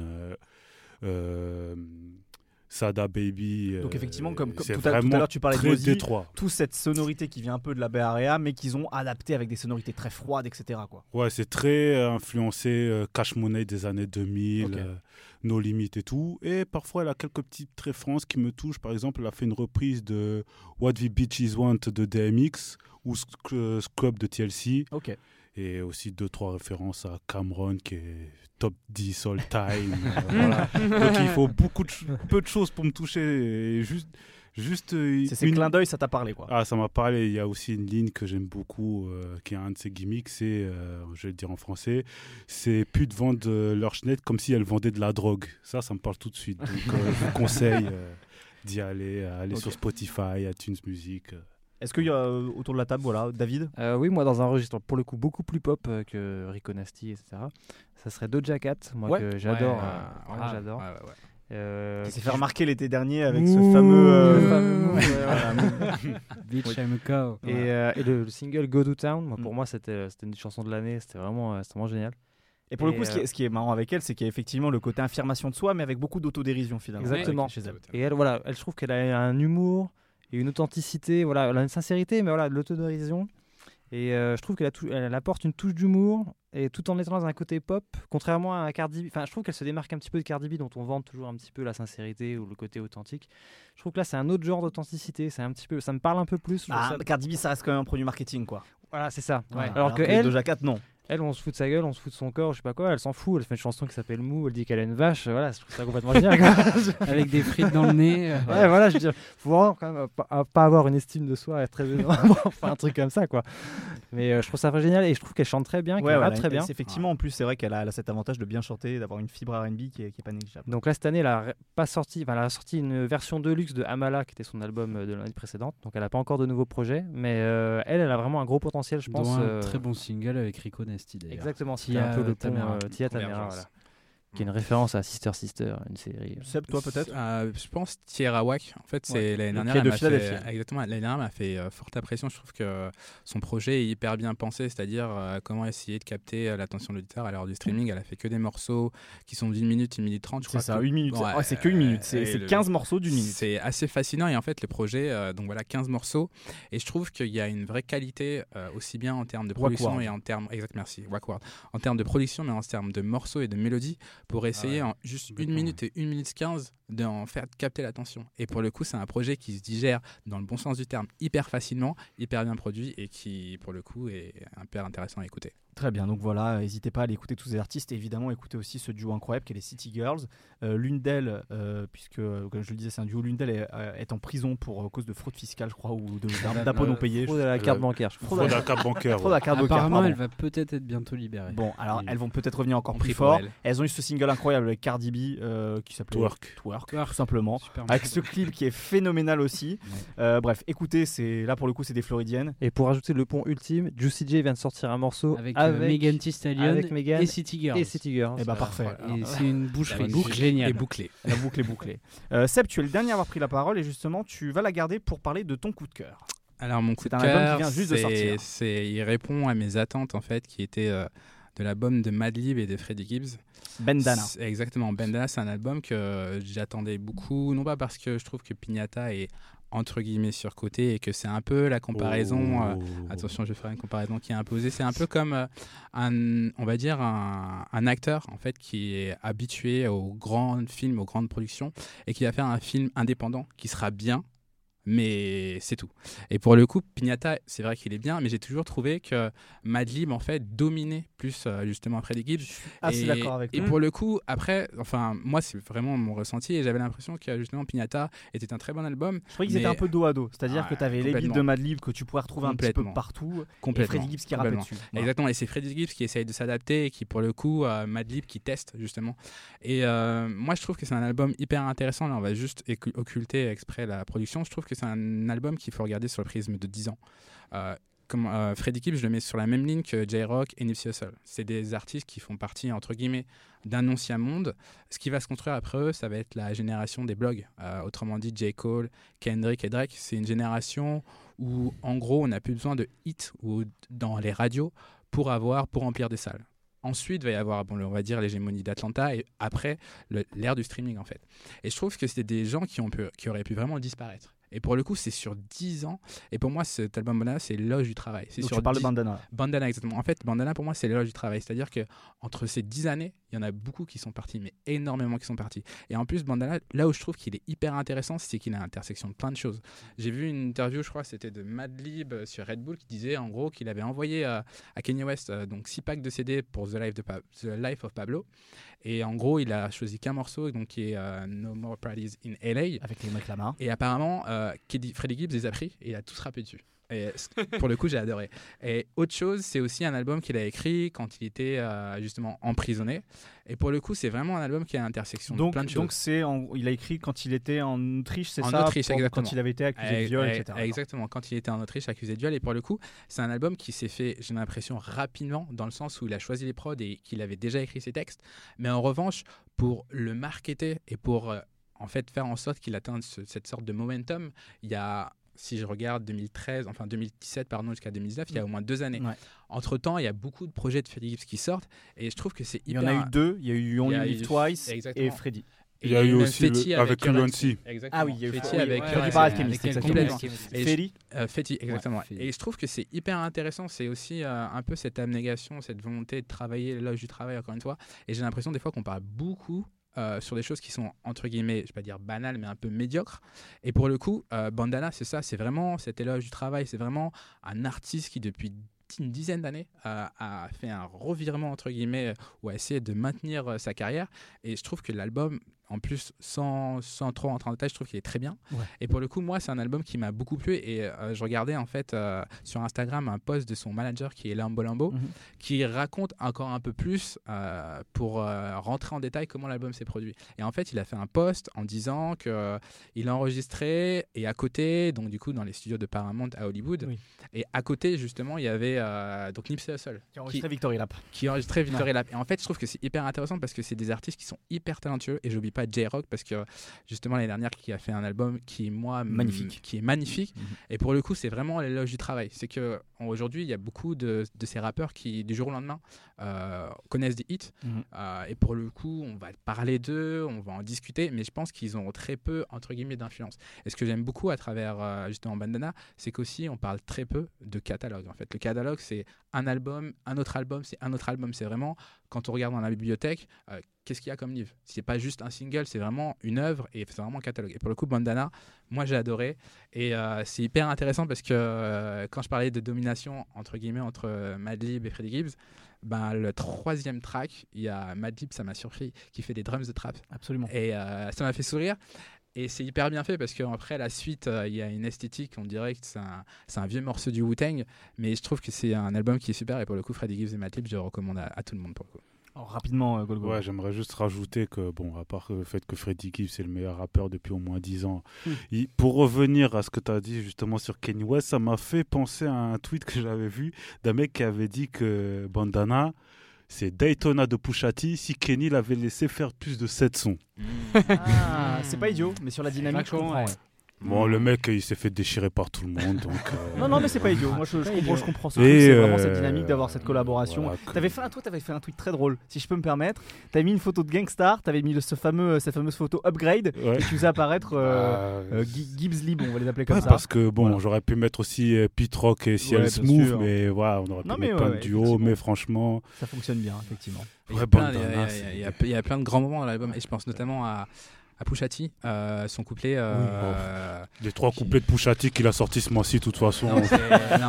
Sada Baby. Donc effectivement, comme, tout, à, l'heure tu parlais de Mozi, tout cette sonorité qui vient un peu de la Bay Area, mais qu'ils ont adapté avec des sonorités très froides, etc. Quoi. Ouais, c'est très euh, influencé euh, Cash Money des années 2000, euh, No Limit et tout. Et parfois, elle a quelques petites références qui me touchent. Par exemple, elle a fait une reprise de What the Beaches Want de DMX ou Scrub de TLC. Ok et aussi deux trois références à Cameron qui est top 10 all time. Euh, donc il faut beaucoup de peu de choses pour me toucher. Et juste juste euh, c'est ces clins d'œil ça t'a parlé quoi. Ah ça m'a parlé. Il y a aussi une ligne que j'aime beaucoup euh, qui est un de ses gimmicks c'est je vais le dire en français c'est putes vendent leur chenette comme si elles vendaient de la drogue. Ça ça me parle tout de suite. Donc je vous conseille d'y aller aller sur Spotify iTunes Music est-ce qu'il y a euh, autour de la table, voilà, David? Euh, Oui, moi dans un registre pour le coup beaucoup plus pop euh, que Rico Nasty, etc. Ça serait Doja Cat, moi que j'adore. Ouais, j'adore. Euh, qui s'est fait remarquer l'été dernier avec ce fameux, Beach Et, et le, single Go to Town, pour mm. moi c'était une chanson de l'année, c'était vraiment, vraiment génial. Et pour le coup, ce qui, est, ce qui, est, marrant avec elle, c'est qu'il y a effectivement le côté affirmation de soi, mais avec beaucoup d'autodérision finalement. Exactement. Chez elle. Et elle, voilà, elle, je trouve qu'elle a un humour et une authenticité, voilà, elle a une sincérité, mais voilà, de l'autodérision. Et euh, je trouve qu'elle elle apporte une touche d'humour et tout en étant dans un côté pop, contrairement à Cardi B. Enfin, je trouve qu'elle se démarque un petit peu de Cardi B, dont on vante toujours un petit peu la sincérité ou le côté authentique. Je trouve que là, c'est un autre genre d'authenticité. C'est un petit peu, ça me parle un peu plus. Ah, Cardi B, ça reste quand même un produit marketing, quoi. Voilà, c'est ça. alors, alors, que, elle, Doja Cat, non. Elle, on se fout de sa gueule, on se fout de son corps, je sais pas quoi. Elle s'en fout. Elle fait une chanson qui s'appelle Mou. Elle dit qu'elle a une vache. Voilà, je trouve ça complètement génial. Avec des frites dans le nez. Euh. Ouais, voilà, je veux dire, faut vraiment quand même pas, avoir une estime de soi, être très enfin, un truc comme ça, quoi. Mais euh, je trouve ça vraiment génial et je trouve qu'elle chante très bien, qu'elle rappe très bien. Effectivement, en plus, c'est vrai qu'elle a, cet avantage de bien chanter, d'avoir une fibre R&B qui est, qui est pas négligeable. Donc là, cette année, elle a pas sorti, enfin, elle a sorti une version de luxe de Amala, qui était son album euh, de l'année précédente. Donc elle a pas encore de nouveaux projets, mais elle, elle a vraiment un gros potentiel, je pense. un très bon single avec Rico Exactement Tia, un peu le Tamera, euh, Tia Tamera, voilà qui est une référence à Sister Sister, une série. Euh. Seb, toi peut-être euh, Je pense Tierra Wack. En fait, c'est l'année dernière. Elle m'a fait, exactement. L'année dernière m'a fait euh, forte impression. Je trouve que son projet est hyper bien pensé, c'est-à-dire comment essayer de capter l'attention de l'auditeur à l'heure du streaming. Elle a fait que des morceaux qui sont d'une minute, une minute trente. C'est ça, une minute. c'est que une minute. C'est 15 morceaux d'une minute. C'est assez fascinant et en fait, les projets, donc voilà, 15 morceaux. Et je trouve qu'il y a une vraie qualité aussi bien en termes de production et en termes, exact, merci, Wackward, en termes de production, mais en termes de morceaux et de mélodie pour essayer ah en juste une minute et une minute quinze d'en faire capter l'attention. Et pour le coup, c'est un projet qui se digère dans le bon sens du terme hyper facilement, hyper bien produit et qui, pour le coup, est hyper intéressant à écouter. Très bien, donc voilà, n'hésitez pas à aller écouter tous ces artistes et évidemment écouter aussi ce duo incroyable qui est les City Girls. Euh, l'une d'elles, euh, puisque comme je le disais, c'est un duo, l'une d'elles est, euh, est, en prison pour cause de fraude fiscale, je crois, ou d'impôts non payés. Fraude à la carte bancaire. Fraude à la carte bancaire. Fraude à la carte bancaire. Apparemment, elle va peut-être être bientôt libérée. Bon, alors elles vont peut-être revenir encore plus fort. Elles. ont eu ce single incroyable avec Cardi B qui s'appelle Twerk. Twerk, tout simplement. avec ce clip qui est phénoménal aussi. bref, écoutez, c'est là pour le coup, c'est des Floridiennes. Et pour ajouter le pont ultime, Juicy J vient de sortir un morceau avec, Megan Thee avec Megan et City Girls. Et City Girls. Et eh bah parfait. Et c'est une boucherie boucle géniale. Et bouclée. La boucle est bouclée. Euh, Seb, tu es le dernier à avoir pris la parole et justement, tu vas la garder pour parler de ton coup de cœur. Alors mon coup de cœur, c'est il répond à mes attentes en fait, qui étaient euh, de l'album de Madlib et de Freddie Gibbs. Bendana. Exactement, Bendana, c'est un album que j'attendais beaucoup, non pas parce que je trouve que Pignata est entre guillemets surcoté et que c'est un peu la comparaison euh, oh. attention je vais faire une comparaison qui est imposée c'est un peu comme euh, un on va dire un, un, acteur en fait qui est habitué aux grands films aux grandes productions et qui va faire un film indépendant qui sera bien mais c'est tout. Et pour le coup, Pignata, c'est vrai qu'il est bien, mais j'ai toujours trouvé que Madlib en fait dominait plus euh, justement Freddy Gibbs. Ah, d'accord avec toi. Et pour le coup, après, enfin, moi c'est vraiment mon ressenti et j'avais l'impression que justement Pignata était un très bon album. Je croyais qu'ils étaient un peu dos à dos, c'est-à-dire que tu avais les beats de Madlib que tu pourrais retrouver un petit peu partout, et Freddy Gibbs qui rappelle dessus. Exactement, et c'est Freddy Gibbs qui essaye de s'adapter et qui pour le coup, euh, Madlib qui teste justement. Et euh, moi je trouve que c'est un album hyper intéressant. Là, on va juste occulter exprès la production. Je trouve que c'est un album qu'il faut regarder sur le prisme de 10 ans. Euh, comme euh, Freddy Gibbs, je le mets sur la même ligne que J-Rock et Nipsey Hussle. C'est des artistes qui font partie, entre guillemets, d'un ancien monde. Ce qui va se construire après eux, ça va être la génération des blogs. Euh, autrement dit, J. Cole, Kendrick et Drake. C'est une génération où, en gros, on n'a plus besoin de hits ou dans les radios pour avoir, pour remplir des salles. Ensuite, il va y avoir, bon, on va dire, l'hégémonie d'Atlanta et après, l'ère du streaming, en fait. Et je trouve que c'était des gens qui, ont pu, qui auraient pu vraiment disparaître. Et pour le coup, c'est sur 10 ans. Et pour moi, cet album Bandana, c'est l'éloge du travail. C'est sur tu parles de Bandana. Bandana, exactement. En fait, Bandana, pour moi, c'est l'éloge du travail. C'est-à-dire que entre ces 10 années, il y en a beaucoup qui sont partis, mais énormément qui sont partis. Et en plus, Bandana, là où je trouve qu'il est hyper intéressant, c'est qu'il a l'intersection de plein de choses. J'ai vu une interview, je crois, c'était de Madlib euh, sur Red Bull, qui disait en gros qu'il avait envoyé à, à Kanye West euh, donc 6 packs de CD pour The Life, de The Life of Pablo. Et en gros, il a choisi qu'un morceau, donc qui est euh, No More Parties in LA. Avec les Lamar. Et apparemment, euh, Freddy Gibbs les a pris et il a tous rappé dessus. Et pour le coup, j'ai adoré. Et autre chose, c'est aussi un album qu'il a écrit quand il était euh, justement emprisonné. Et pour le coup, c'est vraiment un album qui a l'intersection de plein de choses. Donc, c'est il a écrit quand il était en Autriche, c'est ça En Autriche, exactement. Quand il avait été accusé de viol, etc. Exactement, quand il était en Autriche accusé de viol. Et pour le coup, c'est un album qui s'est fait, j'ai l'impression, rapidement, dans le sens où il a choisi les prods et qu'il avait déjà écrit ses textes. Mais en revanche, pour le marketer et pour euh, en fait faire en sorte qu'il atteigne cette sorte de momentum, il y a si je regarde 2013, enfin 2017 pardon jusqu'à 2019, il y a mm. au moins deux années. Entre temps, il y a beaucoup de projets de Freddy Gibbs qui sortent et je trouve que c'est hyper. Il y en a eu deux. Il y a eu Only Live Twice et Freddy. il y a eu aussi avec UNC. Ah oui, il y a eu Fetty avec Fetty. Fetty, exactement. Et je trouve que c'est hyper intéressant. C'est aussi euh, un peu cette abnégation, cette volonté de travailler, l'éloge du travail, encore une fois. Et j'ai l'impression des fois qu'on parle beaucoup euh, sur des choses qui sont entre guillemets, je vais pas dire banales, mais un peu médiocres. Et pour le coup, euh, Bandana, c'est ça, c'est vraiment cet éloge du travail, c'est vraiment un artiste qui depuis une dizaine d'années a fait un revirement entre guillemets ou a essayé de maintenir euh, sa carrière. Et je trouve que l'album en plus, sans, sans trop entrer en détail, je trouve qu'il est très bien. Et pour le coup, moi, c'est un album qui m'a beaucoup plu. Et euh, je regardais en fait euh, sur Instagram un post de son manager qui est Lambo Lambo, mhm. qui raconte encore un peu plus euh, pour rentrer en détail comment l'album s'est produit. Et en fait, il a fait un post en disant qu'il a enregistré et à côté, donc du coup, dans les studios de Paramount à Hollywood, et à côté, justement, il y avait donc Nipsey Hussle. Qui enregistrait Victory Lap. Qui enregistrait Victory Lap. Et en fait, je trouve que c'est hyper intéressant parce que c'est des artistes qui sont hyper talentueux. Et j'oublie pas J-Rock parce que justement l'année dernière qui a fait un album qui moi magnifique. qui est magnifique. Mhm. et pour le coup c'est vraiment l'éloge du travail. C'est que aujourd'hui il y a beaucoup de, de, ces rappeurs qui du jour au lendemain euh, connaissent des hits. Mhm. euh, et pour le coup on va parler d'eux on va en discuter mais je pense qu'ils ont très peu entre guillemets d'influence. Et ce que j'aime beaucoup à travers euh, justement Bandana c'est qu'aussi on parle très peu de catalogue en fait. Le catalogue c'est un album un autre album c'est un autre album. C'est vraiment quand on regarde dans la bibliothèque qu'est-ce qu'il y a comme livre? C'est pas juste un single, c'est vraiment une œuvre et c'est vraiment un catalogue. Et pour le coup, Bandana, moi j'ai adoré et euh, c'est hyper intéressant parce que euh, quand je parlais de domination entre guillemets entre euh, Madlib et Freddie Gibbs, ben, le troisième track, il y a Madlib, ça m'a surpris, qui fait des drums de trap. Absolument. Et ça m'a fait sourire. Et c'est hyper bien fait parce qu'après la suite, il y a une esthétique, on dirait que c'est un, un, vieux morceau du Wu-Tang, mais je trouve que c'est un album qui est super et pour le coup, Freddie Gibbs et Madlib, je le recommande à, à tout le monde pour le coup rapidement, euh, Golgo. Ouais, j'aimerais juste rajouter que, bon, à part le fait que Freddie Gibbs est le meilleur rappeur depuis au moins 10 ans, hmm. pour revenir à ce que tu as dit justement sur Kanye West, ça m'a fait penser à un tweet que j'avais vu d'un mec qui avait dit que Bandana, c'est Daytona de Pushati si Kenny l'avait laissé faire plus de 7 sons. Ah, c'est pas idiot, mais sur la dynamique, je comprends. Bon, le mec, il s'est fait déchirer par tout le monde. Donc, euh, Non, non, mais c'est pas idiot. Moi, je, comprends, je comprends ça. C'est vraiment cette dynamique d'avoir cette collaboration. avais fait un, toi, t'avais fait un tweet très drôle, si je peux me permettre. T'avais mis une photo de Gangstar, t'avais mis ce fameux, cette fameuse photo Upgrade, et tu faisais apparaître euh, bah, euh, Gibbs Lib, on va les appeler comme ça. Parce que, bon, j'aurais pu mettre aussi Pete Rock et Ciel Smooth, mais voilà, on aurait pu mettre plein de duos, mais franchement. Ça fonctionne bien, effectivement. Il y, a plein de grands moments dans l'album, et je pense notamment à à Pushati, euh, son couplet. Euh, Les trois couplets de Pushati qu'il a sorti ce mois-ci, de toute façon.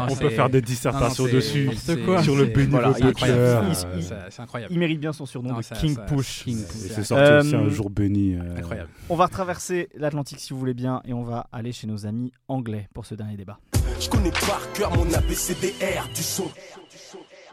on peut faire des dissertations dessus sur le béni voilà, C'est incroyable. Il mérite bien son surnom de King Push. C'est sorti aussi un jour béni. Incroyable. On va traverser l'Atlantique si vous voulez bien et on va aller chez nos amis anglais pour ce dernier débat. Je connais par cœur mon ABCDR du son.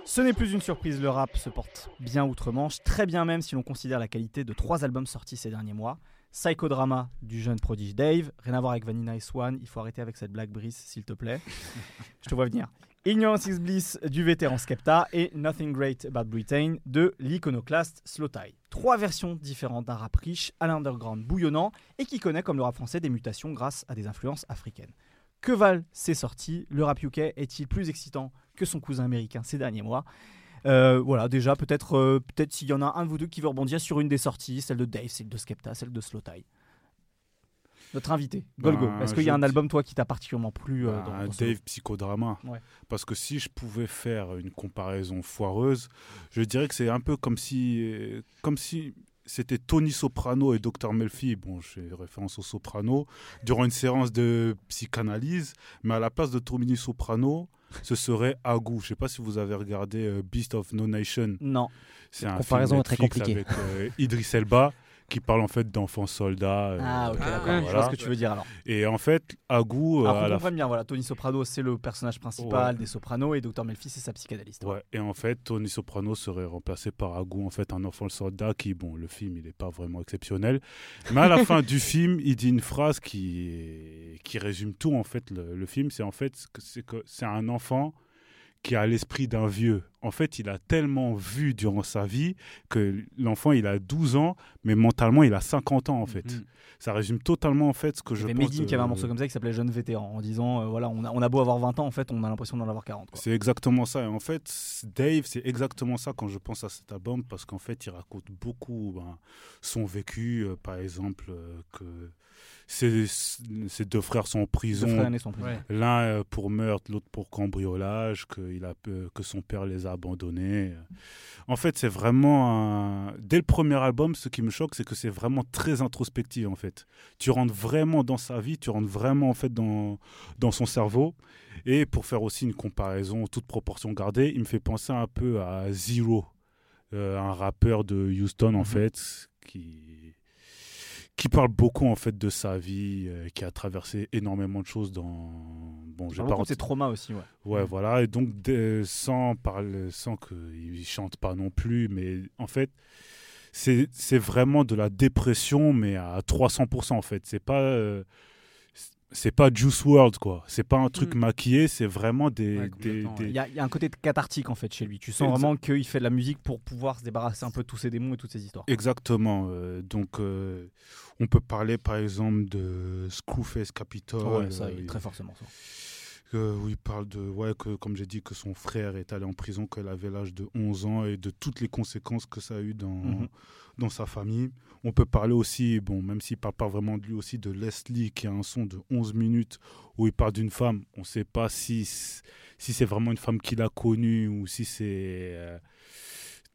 Ce n'est plus une surprise, le rap se porte bien outre-Manche, très bien même si l'on considère la qualité de trois albums sortis ces derniers mois. Psychodrama du jeune prodige Dave, rien à voir avec Vanilla et Swan, il faut arrêter avec cette blague Brice s'il te plaît. Je te vois venir. Ignorance is Bliss du vétéran Skepta et Nothing Great About Britain de l'iconoclaste Slowthai. Trois versions différentes d'un rap riche à l'underground bouillonnant et qui connaît comme le rap français des mutations grâce à des influences africaines. Que valent ces sorties Le rap UK est-il plus excitant que son cousin américain ces derniers mois? Euh, voilà, déjà, peut-être euh, peut-être s'il y en a un de vous deux qui veut rebondir sur une des sorties, celle de Dave, celle de Skepta, celle de Slowthai. Notre invité, Golgo. Ben, Est-ce qu'il y a un album, toi, qui t'a particulièrement plu euh, ben, Dave Psychodrama. Parce que si je pouvais faire une comparaison foireuse, je dirais que c'est un peu comme si, comme si c'était Tony Soprano et Dr Melfi, bon, je fais référence au Soprano, durant une séance de psychanalyse, mais à la place de Tony Soprano, ce serait Agou. Je ne sais pas si vous avez regardé euh, Beast of No Nation. Non. C'est un comparaison très compliquée. Avec euh, Idris Elba qui parle en fait d'enfants soldats. Euh, ah, ok, d'accord. Je vois ce que tu veux dire alors. Et en fait, Agou. Alors, euh, on bien, voilà, Tony Soprano, c'est le personnage principal des Sopranos et Dr. Melfi, c'est sa psychanalyste. Ouais. et en fait, Tony Soprano serait remplacé par Agou, en fait, un enfant soldat qui, bon, le film, il n'est pas vraiment exceptionnel. Mais à la fin du film, il dit une phrase qui, qui résume tout, en fait, le, le film. C'est en fait que c'est un enfant qui a l'esprit d'un vieux. En fait, il a tellement vu durant sa vie que l'enfant, il a 12 ans, mais mentalement, il a 50 ans, en fait. Mm. Ça résume totalement, en fait, ce que je pense. Medine qui avait un morceau comme ça qui s'appelait Jeune Vétéran, en disant, euh, voilà, on a, on a, beau avoir 20 ans, en fait, on a l'impression d'en avoir 40. C'est exactement ça. en fait, Dave, c'est exactement ça quand je pense à cet album, parce qu'en fait, il raconte beaucoup ben, son vécu, euh, par exemple, euh, que ses, deux frères sont en prison. L'un euh, pour meurtre, l'autre pour cambriolage, que, il a, que son père les a abandonnés. En fait, c'est vraiment Dès le premier album, ce qui me choque, c'est que c'est vraiment très introspectif, en fait. Tu rentres vraiment dans sa vie, tu rentres vraiment, en fait, dans, dans son cerveau. Et pour faire aussi une comparaison, toute proportion gardée, il me fait penser un peu à Zero, euh, un rappeur de Houston, en mhm. fait, qui qui parle beaucoup en fait de sa vie, euh, qui a traversé énormément de choses dans. Bon, j'ai pas. ses traumas aussi, ouais. Ouais, voilà. Et donc sans parler, sans qu'il chante pas non plus, mais en fait, c'est vraiment de la dépression, mais à 300% en fait. C'est pas. Euh, c'est pas Juice World quoi. C'est pas un truc mm. maquillé, c'est vraiment des. Il y, a un côté cathartique en fait chez lui. Tu sens vraiment qu'il fait de la musique pour pouvoir se débarrasser un peu de tous ses démons et toutes ses histoires. Exactement. Euh, donc euh, on peut parler par exemple de Screwface Capitol. Ouais, ça, il est très forcément ça. Où il parle de, ouais, que comme j'ai dit, que son frère est allé en prison, qu'elle avait l'âge de 11 ans et de toutes les conséquences que ça a eu dans, mhm. dans sa famille. On peut parler aussi, bon, même s'il ne parle pas vraiment de lui aussi, de Leslie, qui a un son de 11 minutes où il parle d'une femme. On ne sait pas si, si c'est vraiment une femme qu'il a connue ou si c'est euh,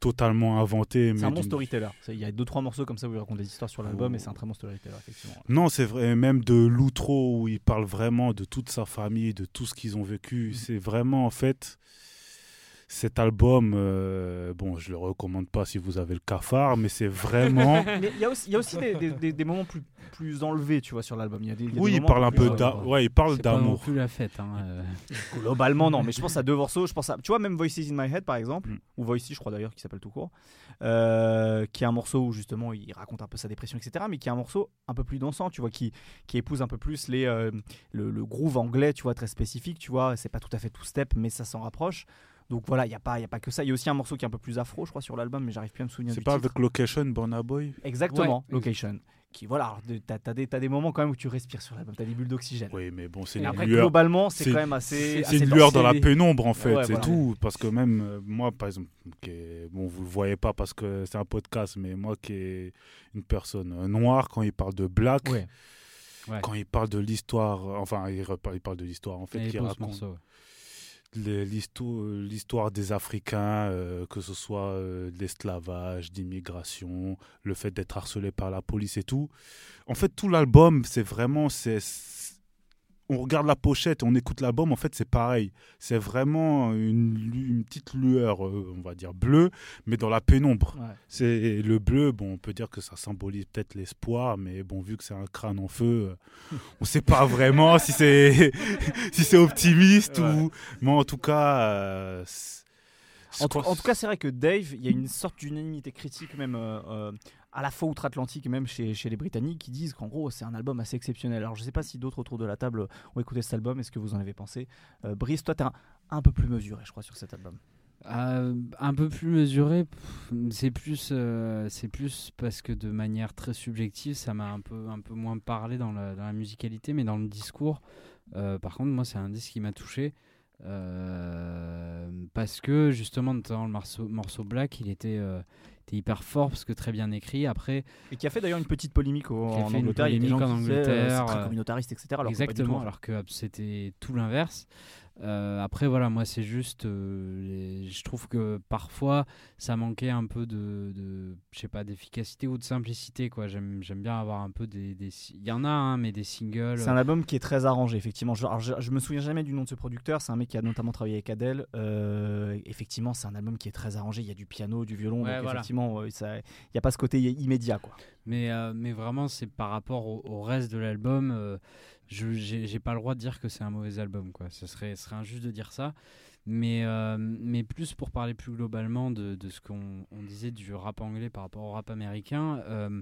totalement inventé. C'est un bon storyteller. Il y a deux, trois morceaux comme ça où il raconte des histoires sur l'album et c'est un très bon storyteller, effectivement. Non, c'est vrai, même de l'outro où il parle vraiment de toute sa famille, de tout ce qu'ils ont vécu. Mm. C'est vraiment, en fait cet album, euh, bon, je le recommande pas si vous avez le cafard, mais c'est vraiment. il y a aussi, y a aussi des, des, moments plus, plus enlevés, tu vois, sur l'album. oui, il parle un peu d'amour. Ouais, il parle d'amour. plus la fête. Hein, euh. Globalement, non, mais je pense à deux morceaux. Je pense à, tu vois, même Voices in My Head, par exemple, mm. ou Voices, je crois d'ailleurs, qui s'appelle tout court, euh, qui est un morceau où justement il raconte un peu sa dépression, etc., mais qui est un morceau un peu plus dansant, tu vois, qui, qui épouse un peu plus les, le, le groove anglais, tu vois, très spécifique, tu vois. C'est pas tout à fait tout step, mais ça s'en rapproche. Donc voilà, il n'y a, pas, y a pas que ça. Il y a aussi un morceau qui est un peu plus afro, je crois, sur l'album, mais j'arrive plus à me souvenir. C'est pas avec Location, Burna Boy? Exactement, Location. Qui, voilà, t'as as des, as des moments quand même où tu respires sur l'album, t'as des bulles d'oxygène. Oui, mais bon, c'est une après, globalement, c'est quand même assez. C'est une lueur dans la pénombre, en fait, c'est tout. Parce que même euh, moi, par exemple, bon, vous le voyez pas parce que c'est un podcast, mais moi qui est une personne euh, noire, quand il parle de black. Quand il parle de l'histoire, enfin, il, il parle de l'histoire en fait, qui raconte l'histoire des Africains, que ce soit l'esclavage, d'immigration, le fait d'être harcelé par la police et tout. En fait, tout l'album, c'est vraiment, on regarde la pochette, on écoute l'album, en fait, c'est pareil. C'est vraiment une, petite lueur, euh, on va dire bleue, mais dans la pénombre. C'est le bleu. Bon, on peut dire que ça symbolise peut-être l'espoir, mais bon, vu que c'est un crâne en feu, euh, on ne sait pas vraiment si c'est si c'est optimiste ou. Mais en tout cas. Euh, en, tout, cas, c'est vrai que Dave, il y a une sorte d'unanimité critique même à la fois outre-Atlantique, même chez, les Britanniques, qui disent qu'en gros c'est un album assez exceptionnel. Alors je ne sais pas si d'autres autour de la table ont écouté cet album, est-ce que vous en avez pensé? Euh, Brice, toi tu es un, peu plus mesuré, je crois, sur cet album. Euh, un peu plus mesuré, c'est plus, euh, c'est plus parce que de manière très subjective, ça m'a un peu, un peu moins parlé dans la, dans la musicalité, mais dans le discours. par contre, moi, c'est un disque qui m'a touché. parce que justement, dans le morceau, morceau Black, il était, était hyper fort parce que très bien écrit. Après, et qui a fait d'ailleurs une petite polémique en Angleterre. il y a des gens en Angleterre, très communautariste, etc. Alors exactement, alors que c'était tout l'inverse. Euh, après, voilà, moi, c'est juste. Euh, je trouve que parfois, ça manquait un peu de, de je sais pas, d'efficacité ou de simplicité, quoi. J'aime bien avoir un peu des. Il y en a, hein, mais des singles. C'est un album qui est très arrangé, effectivement. Je, je, me souviens jamais du nom de ce producteur. C'est un mec qui a notamment travaillé avec Adele. Euh, effectivement, c'est un album qui est très arrangé. Il y a du piano, du violon. donc, effectivement, il n'y a pas ce côté immédiat, quoi. Mais, mais vraiment, c'est par rapport au, au, reste de l'album je j'ai pas le droit de dire que c'est un mauvais album quoi. Ce serait, serait injuste de dire ça. Mais, euh, mais plus pour parler plus globalement de, de ce qu'on disait du rap anglais par rapport au rap américain euh,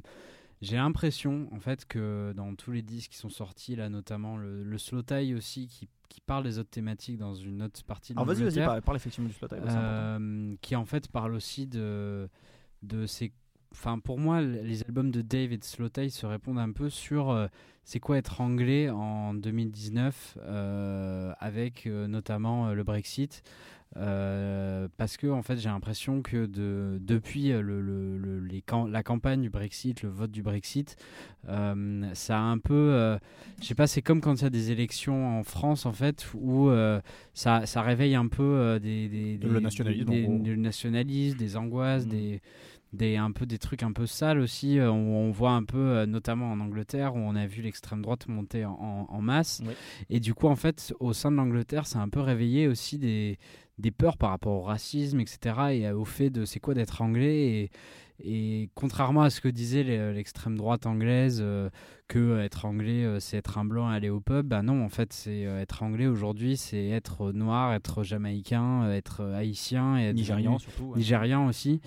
j'ai l'impression en fait que dans tous les disques qui sont sortis là notamment le, le slow tie aussi qui, qui, parle des autres thématiques dans une autre partie de Alors vas-y vas-y parle, effectivement du slow tie euh, qui en fait parle aussi de de ces enfin pour moi les albums de David Slotay se répondent un peu sur euh, c'est quoi être anglais en 2019 euh, avec euh, notamment le Brexit parce que en fait j'ai l'impression que de, depuis le, les la campagne du Brexit le vote du Brexit ça a un peu je sais pas c'est comme quand il y a des élections en France en fait où ça, ça réveille un peu des, des, le nationalisme des, nationalisme des angoisses mmh. des des un peu des trucs un peu sales aussi euh, où on voit un peu euh, notamment en Angleterre où on a vu l'extrême droite monter en, en masse. Et du coup en fait au sein de l'Angleterre ça a un peu réveillé aussi des, des peurs par rapport au racisme etc et au fait de c'est quoi d'être anglais et, et contrairement à ce que disait l'extrême droite anglaise, euh, que euh, être anglais euh, c'est être un blanc et aller au pub, bah non, en fait, c'est être anglais aujourd'hui, c'est être noir, être jamaïcain, être haïtien et être nigérian surtout. Nigérian aussi.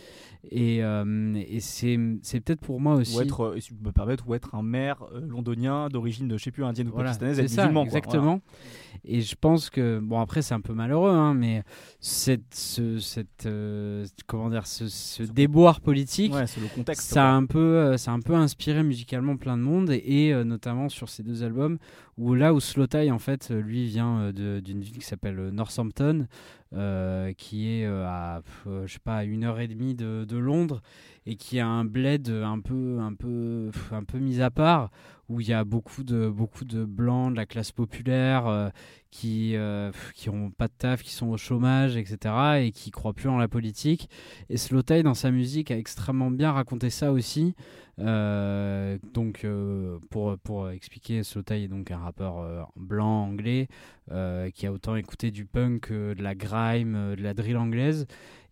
Et, et c'est peut-être pour moi aussi. Ou être, si je me permettre, ou être un maire londonien d'origine de je sais plus indienne ou pakistanaise, être ça, musulman. Exactement. Et je pense que bon après c'est un peu malheureux, hein, mais cette, ce, cette comment dire, ce, ce déboire politique c'est le contexte. Ça a, un peu, euh, ça a un peu inspiré musicalement plein de monde et, euh, notamment sur ces deux albums où là où Slow en fait euh, lui vient d'une ville qui s'appelle Northampton qui est à je sais pas une heure et demie de, de, Londres et qui a un bled un peu un peu un peu mis à part où il y a beaucoup de, beaucoup de blancs de la classe populaire euh, qui euh, qui ont pas de taf, qui sont au chômage, etc. et qui croient plus en la politique. Et Slotay, dans sa musique, a extrêmement bien raconté ça aussi. Euh, donc, pour, pour expliquer, Slotay est donc un rappeur blanc anglais qui a autant écouté du punk, de la grime, de la drill anglaise.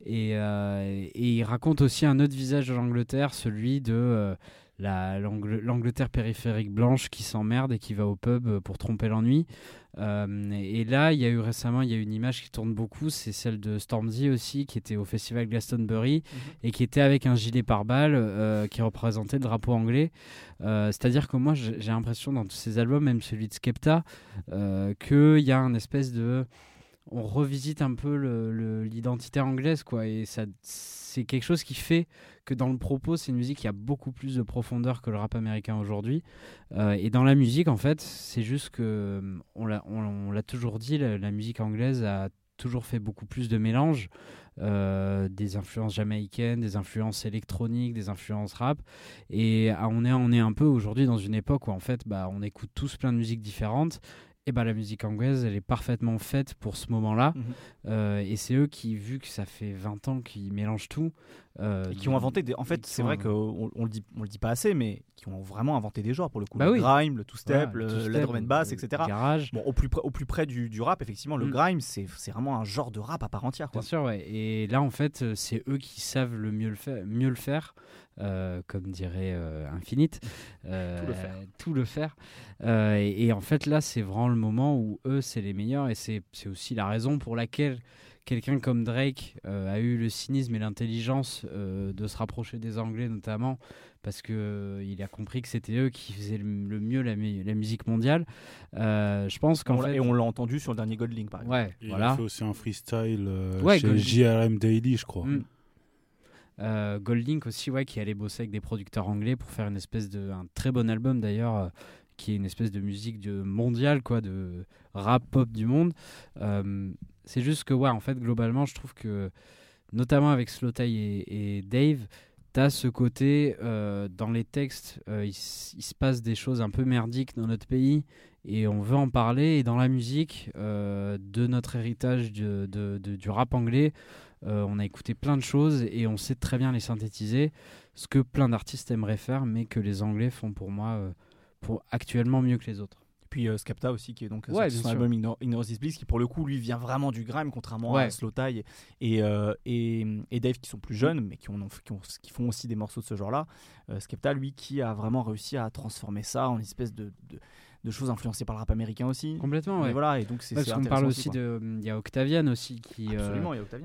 Et, et, il raconte aussi un autre visage de l'Angleterre, celui de l'Angleterre périphérique blanche qui s'emmerde et qui va au pub euh, pour tromper l'ennui. Euh, et là, il y a eu récemment, il y a une image qui tourne beaucoup, c'est celle de Stormzy aussi, qui était au festival Glastonbury mhm. et qui était avec un gilet pare-balles euh, qui représentait le drapeau anglais. C'est-à-dire que moi, j'ai l'impression dans tous ces albums, même celui de Skepta, qu'il y a un espèce de on revisite un peu l'identité anglaise, quoi. Et ça, c'est quelque chose qui fait que dans le propos, c'est une musique qui a beaucoup plus de profondeur que le rap américain aujourd'hui. Euh, et dans la musique, en fait, c'est juste que, euh, on l'a toujours dit, la, musique anglaise a toujours fait beaucoup plus de mélange. Euh, des influences jamaïcaines, des influences électroniques, des influences rap. Et on est, on est un peu aujourd'hui dans une époque où en fait, bah, on écoute tous plein de musiques différentes eh ben la musique anglaise, elle est parfaitement faite pour ce moment-là. Mhm. Euh, et c'est eux qui, vu que ça fait 20 ans qu'ils mélangent tout, euh, qui ont inventé des... En fait, c'est vrai qu'on on le dit, on le dit pas assez, mais qui ont vraiment inventé des genres pour le coup. Bah le grime, le two-step, le, drum and bass, etc. Garage. Bon, au plus, au plus près du, du rap, effectivement, le mm. grime, c'est vraiment un genre de rap à part entière. Quoi. Bien sûr, ouais. Et là, en fait, euh, c'est eux qui savent le mieux le faire. Mieux le faire. Euh, comme dirait Infinite, tout le faire. Et, et, en fait, là, c'est vraiment le moment où eux, c'est les meilleurs, et c'est aussi la raison pour laquelle quelqu'un comme Drake euh, a eu le cynisme et l'intelligence euh, de se rapprocher des Anglais notamment parce que euh, il a compris que c'était eux qui faisaient le, mieux la, musique mondiale. je pense qu'en fait... et on l'a entendu sur le dernier Goldlink par exemple. Ouais, il voilà. a fait aussi un freestyle chez JRM Daily, je crois. Mm. Goldlink aussi, ouais, qui allait bosser avec des producteurs anglais pour faire une espèce de un très bon album d'ailleurs qui est une espèce de musique de mondiale, quoi, de rap pop du monde. Euh, c'est juste que, ouais, en fait, globalement, je trouve que, notamment avec Slowthai et, et Dave, t'as ce côté, euh, dans les textes, euh, il, se passe des choses un peu merdiques dans notre pays et on veut en parler. Et dans la musique, de notre héritage de, du rap anglais, on a écouté plein de choses et on sait très bien les synthétiser, ce que plein d'artistes aimeraient faire, mais que les Anglais font pour moi pour actuellement mieux que les autres. Puis euh, Skepta aussi, qui est donc ouais, son album Ignore, This Bliss, qui pour le coup lui vient vraiment du grime, contrairement à Slow Tie et, euh, et, et, Dave qui sont plus jeunes, mais qui, ont, qui, font aussi des morceaux de ce genre-là. Euh, Skepta, lui, qui a vraiment réussi à transformer ça en une espèce de, de choses influencées par le rap américain aussi. Complètement, ouais. voilà, et donc c'est Parce qu'on parle aussi, de. Il y a Octavian aussi qui,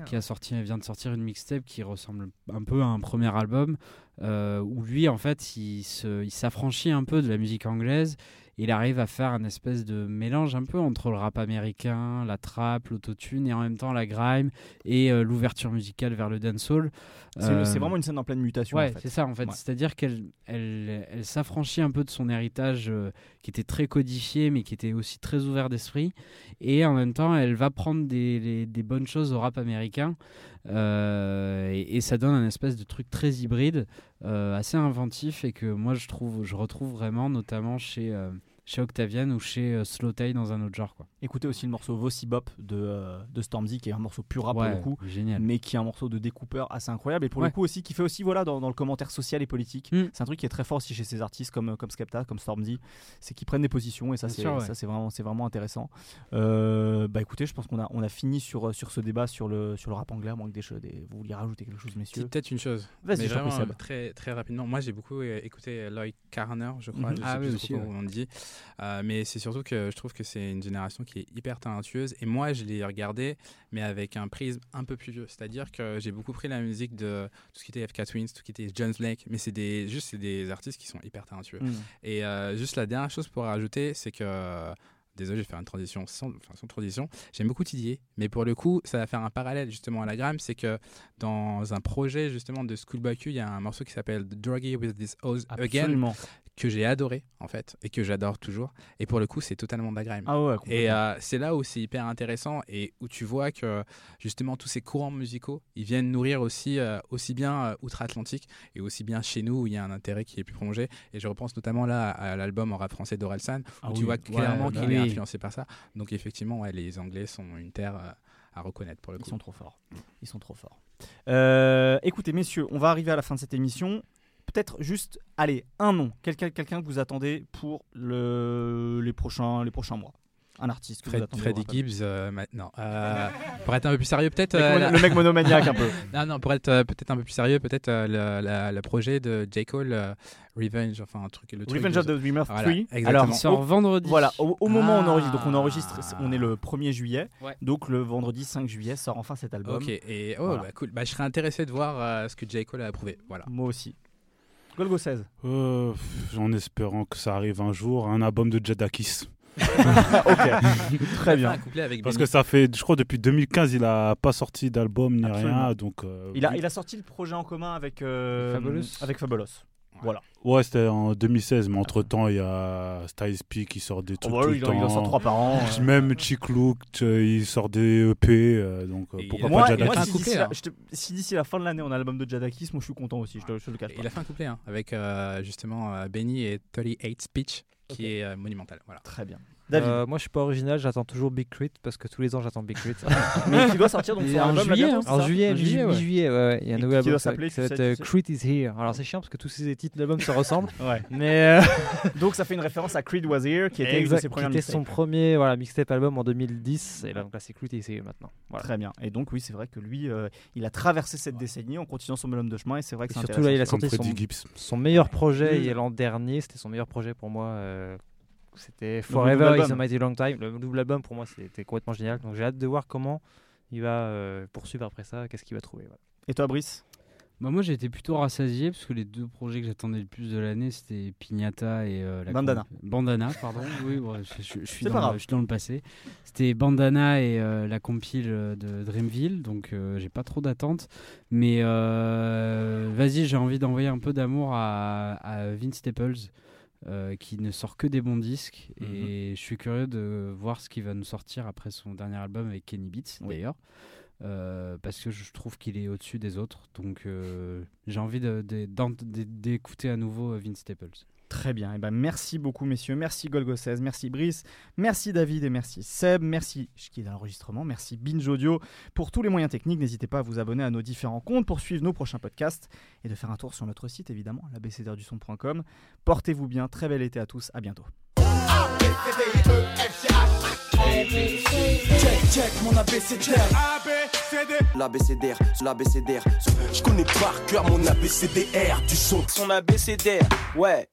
qui a sorti, vient de sortir une mixtape qui ressemble un peu à un premier album où lui, en fait, il s'affranchit un peu de la musique anglaise il arrive à faire un espèce de mélange un peu entre le rap américain, la trap, l'autotune et en même temps la grime et euh, l'ouverture musicale vers le dancehall. C'est euh, vraiment une scène en pleine mutation. Ouais, c'est ça en fait. C'est-à-dire qu'elle elle, elle, s'affranchit un peu de son héritage euh, qui était très codifié mais qui était aussi très ouvert d'esprit et en même temps elle va prendre des, des bonnes choses au rap américain et, et, ça donne un espèce de truc très hybride, assez inventif et que moi je trouve, je retrouve vraiment notamment chez chez Octavian ou chez euh, Slowtail dans un autre genre. Quoi. Écoutez aussi le morceau Vossi Bop de, euh, de Stormzy qui est un morceau plus rap pour le coup, génial. mais qui est un morceau de découpeur assez incroyable et pour le coup aussi qui fait aussi voilà dans, dans le commentaire social et politique. Hmm. C'est un truc qui est très fort aussi chez ces artistes comme, comme Skepta, comme Stormzy, c'est qu'ils prennent des positions et ça c'est ça c'est vraiment c'est vraiment intéressant. Euh, bah écoutez, je pense qu'on a on a fini sur sur ce débat sur le sur le rap anglais. Moins que des, des vous vouliez rajouter quelque chose messieurs Peut-être une chose. Vas-y, très très rapidement. Moi j'ai beaucoup écouté Lloyd Carner, je crois. Mhm. ah oui, aussi, on dit. Euh, mais c'est surtout que je trouve que c'est une génération qui est hyper talentueuse. Et moi, je l'ai regardé, mais avec un prisme un peu plus vieux. C'est-à-dire que j'ai beaucoup pris la musique de tout ce qui était FK Twins, tout ce qui était Jones Lake, mais c'est des, juste des artistes qui sont hyper talentueux. Mm. Et euh, juste la dernière chose pour rajouter, c'est que désolé, je vais faire une transition sans, enfin, sans transition. J'aime beaucoup Tidier, mais pour le coup, ça va faire un parallèle justement à la gramme. C'est que dans un projet justement de Schoolboy Q, il y a un morceau qui s'appelle Druggy with This Oz Again, que j'ai adoré en fait et que j'adore toujours. Et pour le coup, c'est totalement de la grime. Ah ouais, et euh, c'est là où c'est hyper intéressant et où tu vois que justement tous ces courants musicaux, ils viennent nourrir aussi euh, aussi bien euh, outre-Atlantique et aussi bien chez nous où il y a un intérêt qui est plus prolongé. Et je repense notamment là à l'album en rap français d'Orelsan où ah tu vois clairement qu'il est influencé par ça. Donc effectivement, ouais, les Anglais sont une terre à reconnaître pour le coup. Ils sont trop forts. Ils sont trop forts. écoutez, messieurs, on va arriver à la fin de cette émission peut-être juste, allez, un nom, quelqu'un quelqu'un que vous attendez pour le, les, prochains, les prochains mois. Un artiste que Fred, vous attendez Freddie Gibbs euh, maintenant euh, pour être un peu plus sérieux peut-être euh, le mec monomaniaque un peu. Non non pour être peut-être un peu plus sérieux peut-être le, projet de J. Cole Revenge enfin un truc le Revenge of the Dreamer 3 alors il sort vendredi. Voilà au, moment où on enregistre donc on enregistre on est le 1er juillet. Donc le vendredi 5 juillet sort enfin cet album. Ok et oh bah cool. Bah, je serais intéressé de voir ce que J. Cole a approuvé. Voilà. Moi aussi Golgo 16. Euh, en espérant que ça arrive un jour, un album de Jadakis. ok, très bien. Parce que ça fait, je crois, depuis 2015, il a pas sorti d'album ni rien. Donc, euh, il, a, il a sorti le projet en commun avec, euh, Fabulous. avec Fabulous. Voilà. Ouais, c'était en 2016, mais entre temps, il y a Styles P qui sort des trucs. Oh, tout il, le temps. il en sort trois par an. Même Chick Look, il sort des EP. Euh, donc pourquoi pas Jadakis si, hein. si d'ici la fin de l'année on a l'album de Jadakis, moi je suis content aussi. Je, je le cache Il a fait un couplet hein, avec justement Benny et 38 Speech qui est monumental. Voilà. Très bien. David. moi, je suis pas original, j'attends toujours Big Crit parce que tous les ans, j'attends Big Crit. Mais qui doit sortir donc en juillet. En juillet, mi-juillet, ouais. Il y a un nouvel album qui va s'appelle Crit is Here. Alors, c'est chiant parce que tous ces titres d'albums se ressemblent. ouais. Mais donc, ça fait une référence à Creed Was Here, qui était exact, qui était son premier voilà, mixtape album en 2010. Et là, donc là, c'est Crit is Here maintenant. Très bien. Et donc, oui, c'est vrai que lui, il a traversé cette décennie en continuant son bonhomme de chemin. Et c'est vrai que surtout là, il a sorti son meilleur projet l'an dernier. C'était son meilleur projet pour moi. C'était Forever is a Mighty Long Time. Le double album, pour moi, c'était complètement génial. Donc j'ai hâte de voir comment il va euh, poursuivre après ça, qu'est-ce qu'il va trouver. Et toi, Brice? Bah moi j'ai été plutôt rassasié parce que les deux projets que j'attendais le plus de l'année c'était Pignata et euh, la Bandana. Bandana, pardon. oui, je, suis dans, je, suis dans, le passé. C'était Bandana et euh, la compile de Dreamville, donc j'ai pas trop d'attentes. Mais vas-y, j'ai envie d'envoyer un peu d'amour à, à Vince Staples. Euh, qui ne sort que des bons disques. Et mhm. je suis curieux de voir ce qu'il va nous sortir après son dernier album avec Kenny Beats d'ailleurs. Euh, parce que je trouve qu'il est au-dessus des autres. Donc euh, j'ai envie d'écouter à nouveau Vince Staples Très bien. Et eh ben, merci beaucoup, messieurs. Merci Golgo 16. Merci Brice. Merci David et merci Seb. Merci qui est dans l'enregistrement. Merci Binge Audio. Pour tous les moyens techniques, n'hésitez pas à vous abonner à nos différents comptes pour suivre nos prochains podcasts et de faire un tour sur notre site, évidemment, l'abcdrduson.com. Portez-vous bien. Très bel été à tous. À bientôt. Check, check, mon ABCDR. L'ABCDR, l'ABCDR. Je connais par cœur mon ABCDR du son. Son ABCDR, ouais.